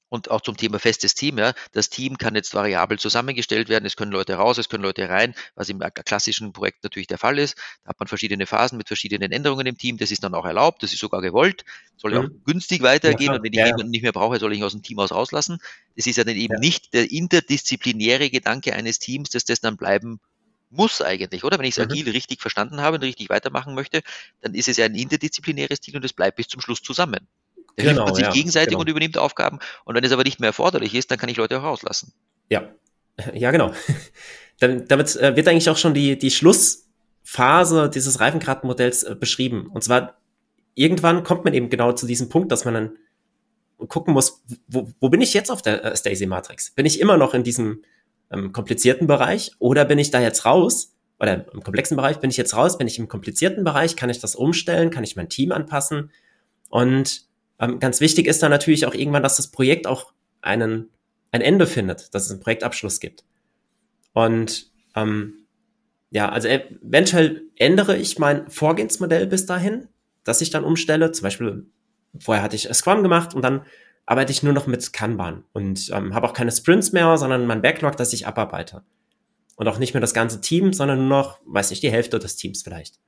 Und auch zum Thema festes Team, ja. Das Team kann jetzt variabel zusammengestellt werden. Es können Leute raus, es können Leute rein, was im klassischen Projekt natürlich der Fall ist. Da hat man verschiedene Phasen mit verschiedenen Änderungen im Team. Das ist dann auch erlaubt. Das ist sogar gewollt. Soll ja auch mhm. günstig weitergehen. Ja, und wenn ich ja, jemanden nicht mehr brauche, soll ich ihn aus dem Team aus rauslassen. Das ist ja dann eben ja. nicht der interdisziplinäre Gedanke eines Teams, dass das dann bleiben muss eigentlich, oder? Wenn ich es mhm. agil richtig verstanden habe und richtig weitermachen möchte, dann ist es ja ein interdisziplinäres Team und es bleibt bis zum Schluss zusammen. Der genau, hilft man sich ja, gegenseitig genau. und übernimmt Aufgaben. Und wenn es aber nicht mehr erforderlich ist, dann kann ich Leute auch rauslassen. Ja, ja, genau. Dann, damit äh, wird eigentlich auch schon die, die Schlussphase dieses Reifengradmodells äh, beschrieben. Und zwar, irgendwann kommt man eben genau zu diesem Punkt, dass man dann gucken muss, wo, wo bin ich jetzt auf der äh, Stacy-Matrix? Bin ich immer noch in diesem ähm, komplizierten Bereich oder bin ich da jetzt raus? Oder im komplexen Bereich bin ich jetzt raus? Bin ich im komplizierten Bereich? Kann ich das umstellen? Kann ich mein Team anpassen? Und ähm, ganz wichtig ist dann natürlich auch irgendwann, dass das Projekt auch einen, ein Ende findet, dass es einen Projektabschluss gibt. Und ähm, ja, also eventuell ändere ich mein Vorgehensmodell bis dahin, dass ich dann umstelle. Zum Beispiel, vorher hatte ich Scrum gemacht und dann arbeite ich nur noch mit Kanban und ähm, habe auch keine Sprints mehr, sondern mein Backlog, das ich abarbeite. Und auch nicht mehr das ganze Team, sondern nur noch, weiß nicht, die Hälfte des Teams vielleicht.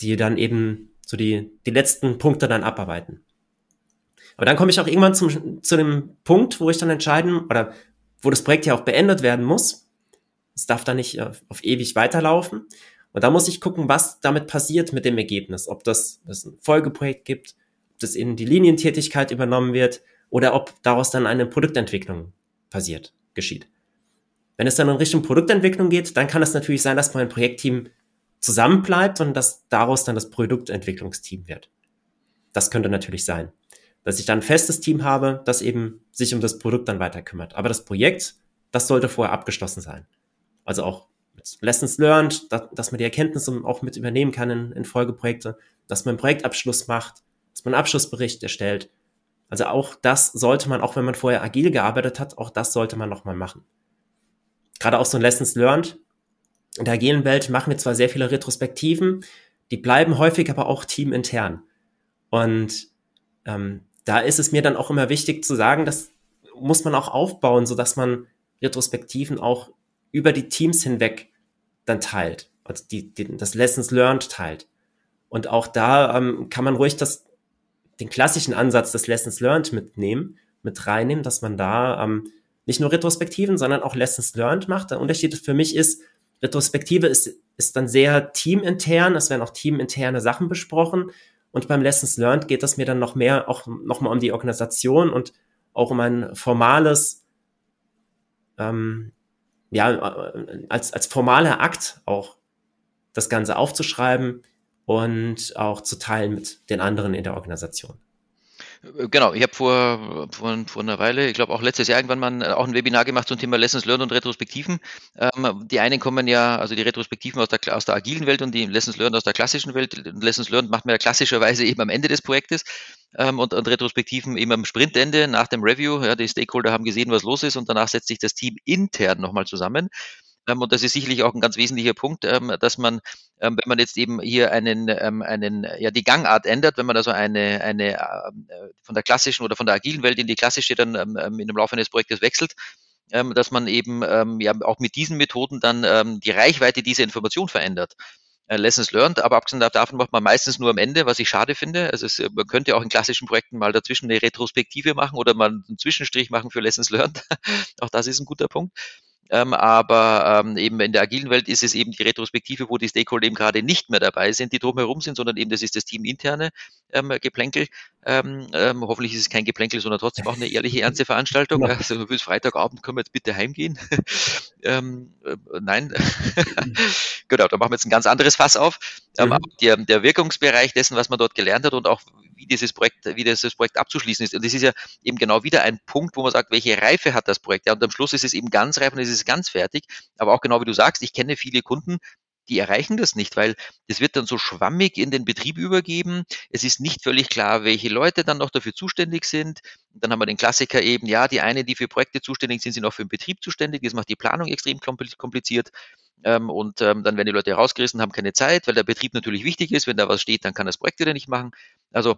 Die dann eben so die, die letzten Punkte dann abarbeiten. Aber dann komme ich auch irgendwann zum, zu dem Punkt, wo ich dann entscheiden, oder wo das Projekt ja auch beendet werden muss. Es darf da nicht auf, auf ewig weiterlaufen. Und da muss ich gucken, was damit passiert mit dem Ergebnis. Ob das, es ein Folgeprojekt gibt, ob das in die Linientätigkeit übernommen wird oder ob daraus dann eine Produktentwicklung passiert, geschieht. Wenn es dann in Richtung Produktentwicklung geht, dann kann es natürlich sein, dass mein Projektteam zusammenbleibt und dass daraus dann das Produktentwicklungsteam wird. Das könnte natürlich sein. Dass ich dann ein festes Team habe, das eben sich um das Produkt dann weiter kümmert. Aber das Projekt, das sollte vorher abgeschlossen sein. Also auch mit Lessons learned, dass, dass man die Erkenntnisse auch mit übernehmen kann in, in Folgeprojekte, dass man einen Projektabschluss macht, dass man einen Abschlussbericht erstellt. Also auch das sollte man, auch wenn man vorher agil gearbeitet hat, auch das sollte man nochmal machen. Gerade auch so ein Lessons learned. In der agilen Welt machen wir zwar sehr viele Retrospektiven, die bleiben häufig aber auch teamintern. Und ähm, da ist es mir dann auch immer wichtig zu sagen, das muss man auch aufbauen, so dass man Retrospektiven auch über die Teams hinweg dann teilt, also die, die, das Lessons Learned teilt. Und auch da ähm, kann man ruhig das, den klassischen Ansatz des Lessons Learned mitnehmen, mit reinnehmen, dass man da ähm, nicht nur Retrospektiven, sondern auch Lessons Learned macht. Der Unterschied für mich ist, Retrospektive ist, ist dann sehr teamintern, es werden auch teaminterne Sachen besprochen. Und beim Lessons Learned geht es mir dann noch mehr auch nochmal um die Organisation und auch um ein formales ähm, ja, als, als formaler Akt auch das Ganze aufzuschreiben und auch zu teilen mit den anderen in der Organisation. Genau, ich habe vor, vor, vor einer Weile, ich glaube auch letztes Jahr irgendwann mal auch ein Webinar gemacht zum Thema Lessons Learned und Retrospektiven. Ähm, die einen kommen ja, also die Retrospektiven aus der, aus der agilen Welt und die Lessons Learned aus der klassischen Welt. Lessons Learned macht man ja klassischerweise eben am Ende des Projektes ähm, und, und Retrospektiven eben am Sprintende nach dem Review. Ja, die Stakeholder haben gesehen, was los ist und danach setzt sich das Team intern nochmal zusammen. Ähm, und das ist sicherlich auch ein ganz wesentlicher Punkt, ähm, dass man, ähm, wenn man jetzt eben hier einen, einen, ja, die Gangart ändert, wenn man also eine, eine äh, von der klassischen oder von der agilen Welt in die klassische dann in dem Laufe eines Projektes wechselt, dass man eben ja auch mit diesen Methoden dann die Reichweite dieser Information verändert. Äh, Lessons learned, aber abgesehen davon macht man meistens nur am Ende, was ich schade finde. Also es, man könnte auch in klassischen Projekten mal dazwischen eine Retrospektive machen oder mal einen Zwischenstrich machen für Lessons learned. auch das ist ein guter Punkt. Ähm, aber ähm, eben in der agilen Welt ist es eben die Retrospektive, wo die Stakeholder eben gerade nicht mehr dabei sind, die drumherum sind, sondern eben das ist das Team interne ähm, Geplänkel. Ähm, ähm, hoffentlich ist es kein Geplänkel, sondern trotzdem auch eine ehrliche, ernste Veranstaltung. Genau. Also bis Freitagabend können wir jetzt bitte heimgehen. ähm, äh, nein, genau, da machen wir jetzt ein ganz anderes Fass auf. Ähm, mhm. der, der Wirkungsbereich dessen, was man dort gelernt hat und auch wie dieses Projekt, wie dieses Projekt abzuschließen ist. Und das ist ja eben genau wieder ein Punkt, wo man sagt, welche Reife hat das Projekt? Ja, und am Schluss ist es eben ganz reif und es ist ganz fertig. Aber auch genau wie du sagst, ich kenne viele Kunden, die erreichen das nicht, weil das wird dann so schwammig in den Betrieb übergeben. Es ist nicht völlig klar, welche Leute dann noch dafür zuständig sind. dann haben wir den Klassiker eben, ja, die einen, die für Projekte zuständig sind, sind auch für den Betrieb zuständig. Das macht die Planung extrem kompliziert. Ähm, und ähm, dann werden die Leute rausgerissen, haben keine Zeit, weil der Betrieb natürlich wichtig ist. Wenn da was steht, dann kann das Projekt wieder nicht machen. Also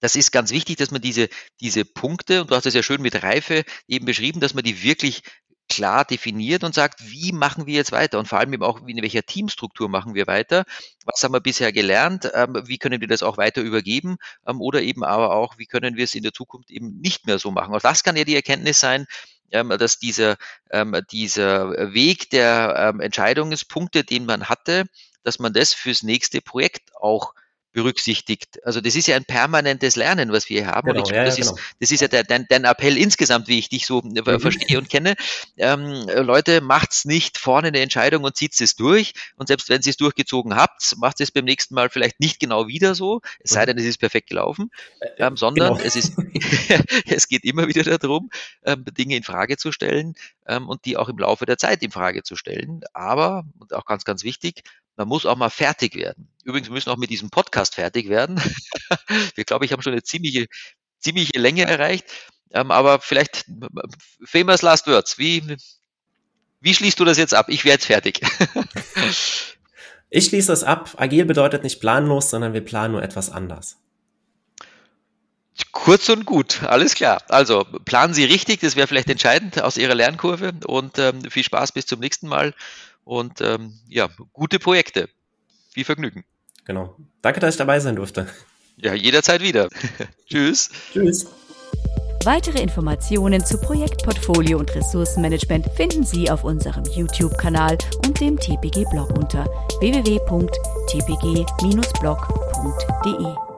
das ist ganz wichtig, dass man diese, diese Punkte, und du hast es ja schön mit Reife eben beschrieben, dass man die wirklich klar definiert und sagt, wie machen wir jetzt weiter und vor allem eben auch, in welcher Teamstruktur machen wir weiter, was haben wir bisher gelernt, ähm, wie können wir das auch weiter übergeben ähm, oder eben aber auch, wie können wir es in der Zukunft eben nicht mehr so machen. Auch das kann ja die Erkenntnis sein, dass dieser, dieser Weg der Entscheidungspunkte, den man hatte, dass man das fürs nächste Projekt auch berücksichtigt. Also das ist ja ein permanentes Lernen, was wir hier haben. Genau, und ich, ja, das, ja, ist, genau. das ist ja der, dein, dein Appell insgesamt, wie ich dich so äh, mhm. verstehe und kenne. Ähm, Leute, macht's nicht vorne eine Entscheidung und zieht es durch. Und selbst wenn ihr es durchgezogen habt, macht es beim nächsten Mal vielleicht nicht genau wieder so, es sei mhm. denn, es ist perfekt gelaufen, äh, ähm, sondern genau. es ist, es geht immer wieder darum, ähm, Dinge in Frage zu stellen ähm, und die auch im Laufe der Zeit in Frage zu stellen. Aber, und auch ganz, ganz wichtig, man muss auch mal fertig werden. Übrigens, wir müssen auch mit diesem Podcast fertig werden. wir, glaube ich, haben schon eine ziemliche, ziemliche Länge erreicht. Ähm, aber vielleicht famous last words. Wie, wie schließt du das jetzt ab? Ich werde jetzt fertig. ich schließe das ab. Agil bedeutet nicht planlos, sondern wir planen nur etwas anders. Kurz und gut, alles klar. Also planen Sie richtig, das wäre vielleicht entscheidend aus Ihrer Lernkurve und ähm, viel Spaß bis zum nächsten Mal und ähm, ja, gute Projekte. Viel Vergnügen. Genau. Danke, dass ich dabei sein durfte. Ja, jederzeit wieder. Tschüss. Tschüss. Weitere Informationen zu Projektportfolio und Ressourcenmanagement finden Sie auf unserem YouTube-Kanal und dem TPG-Blog unter www.tpg-blog.de.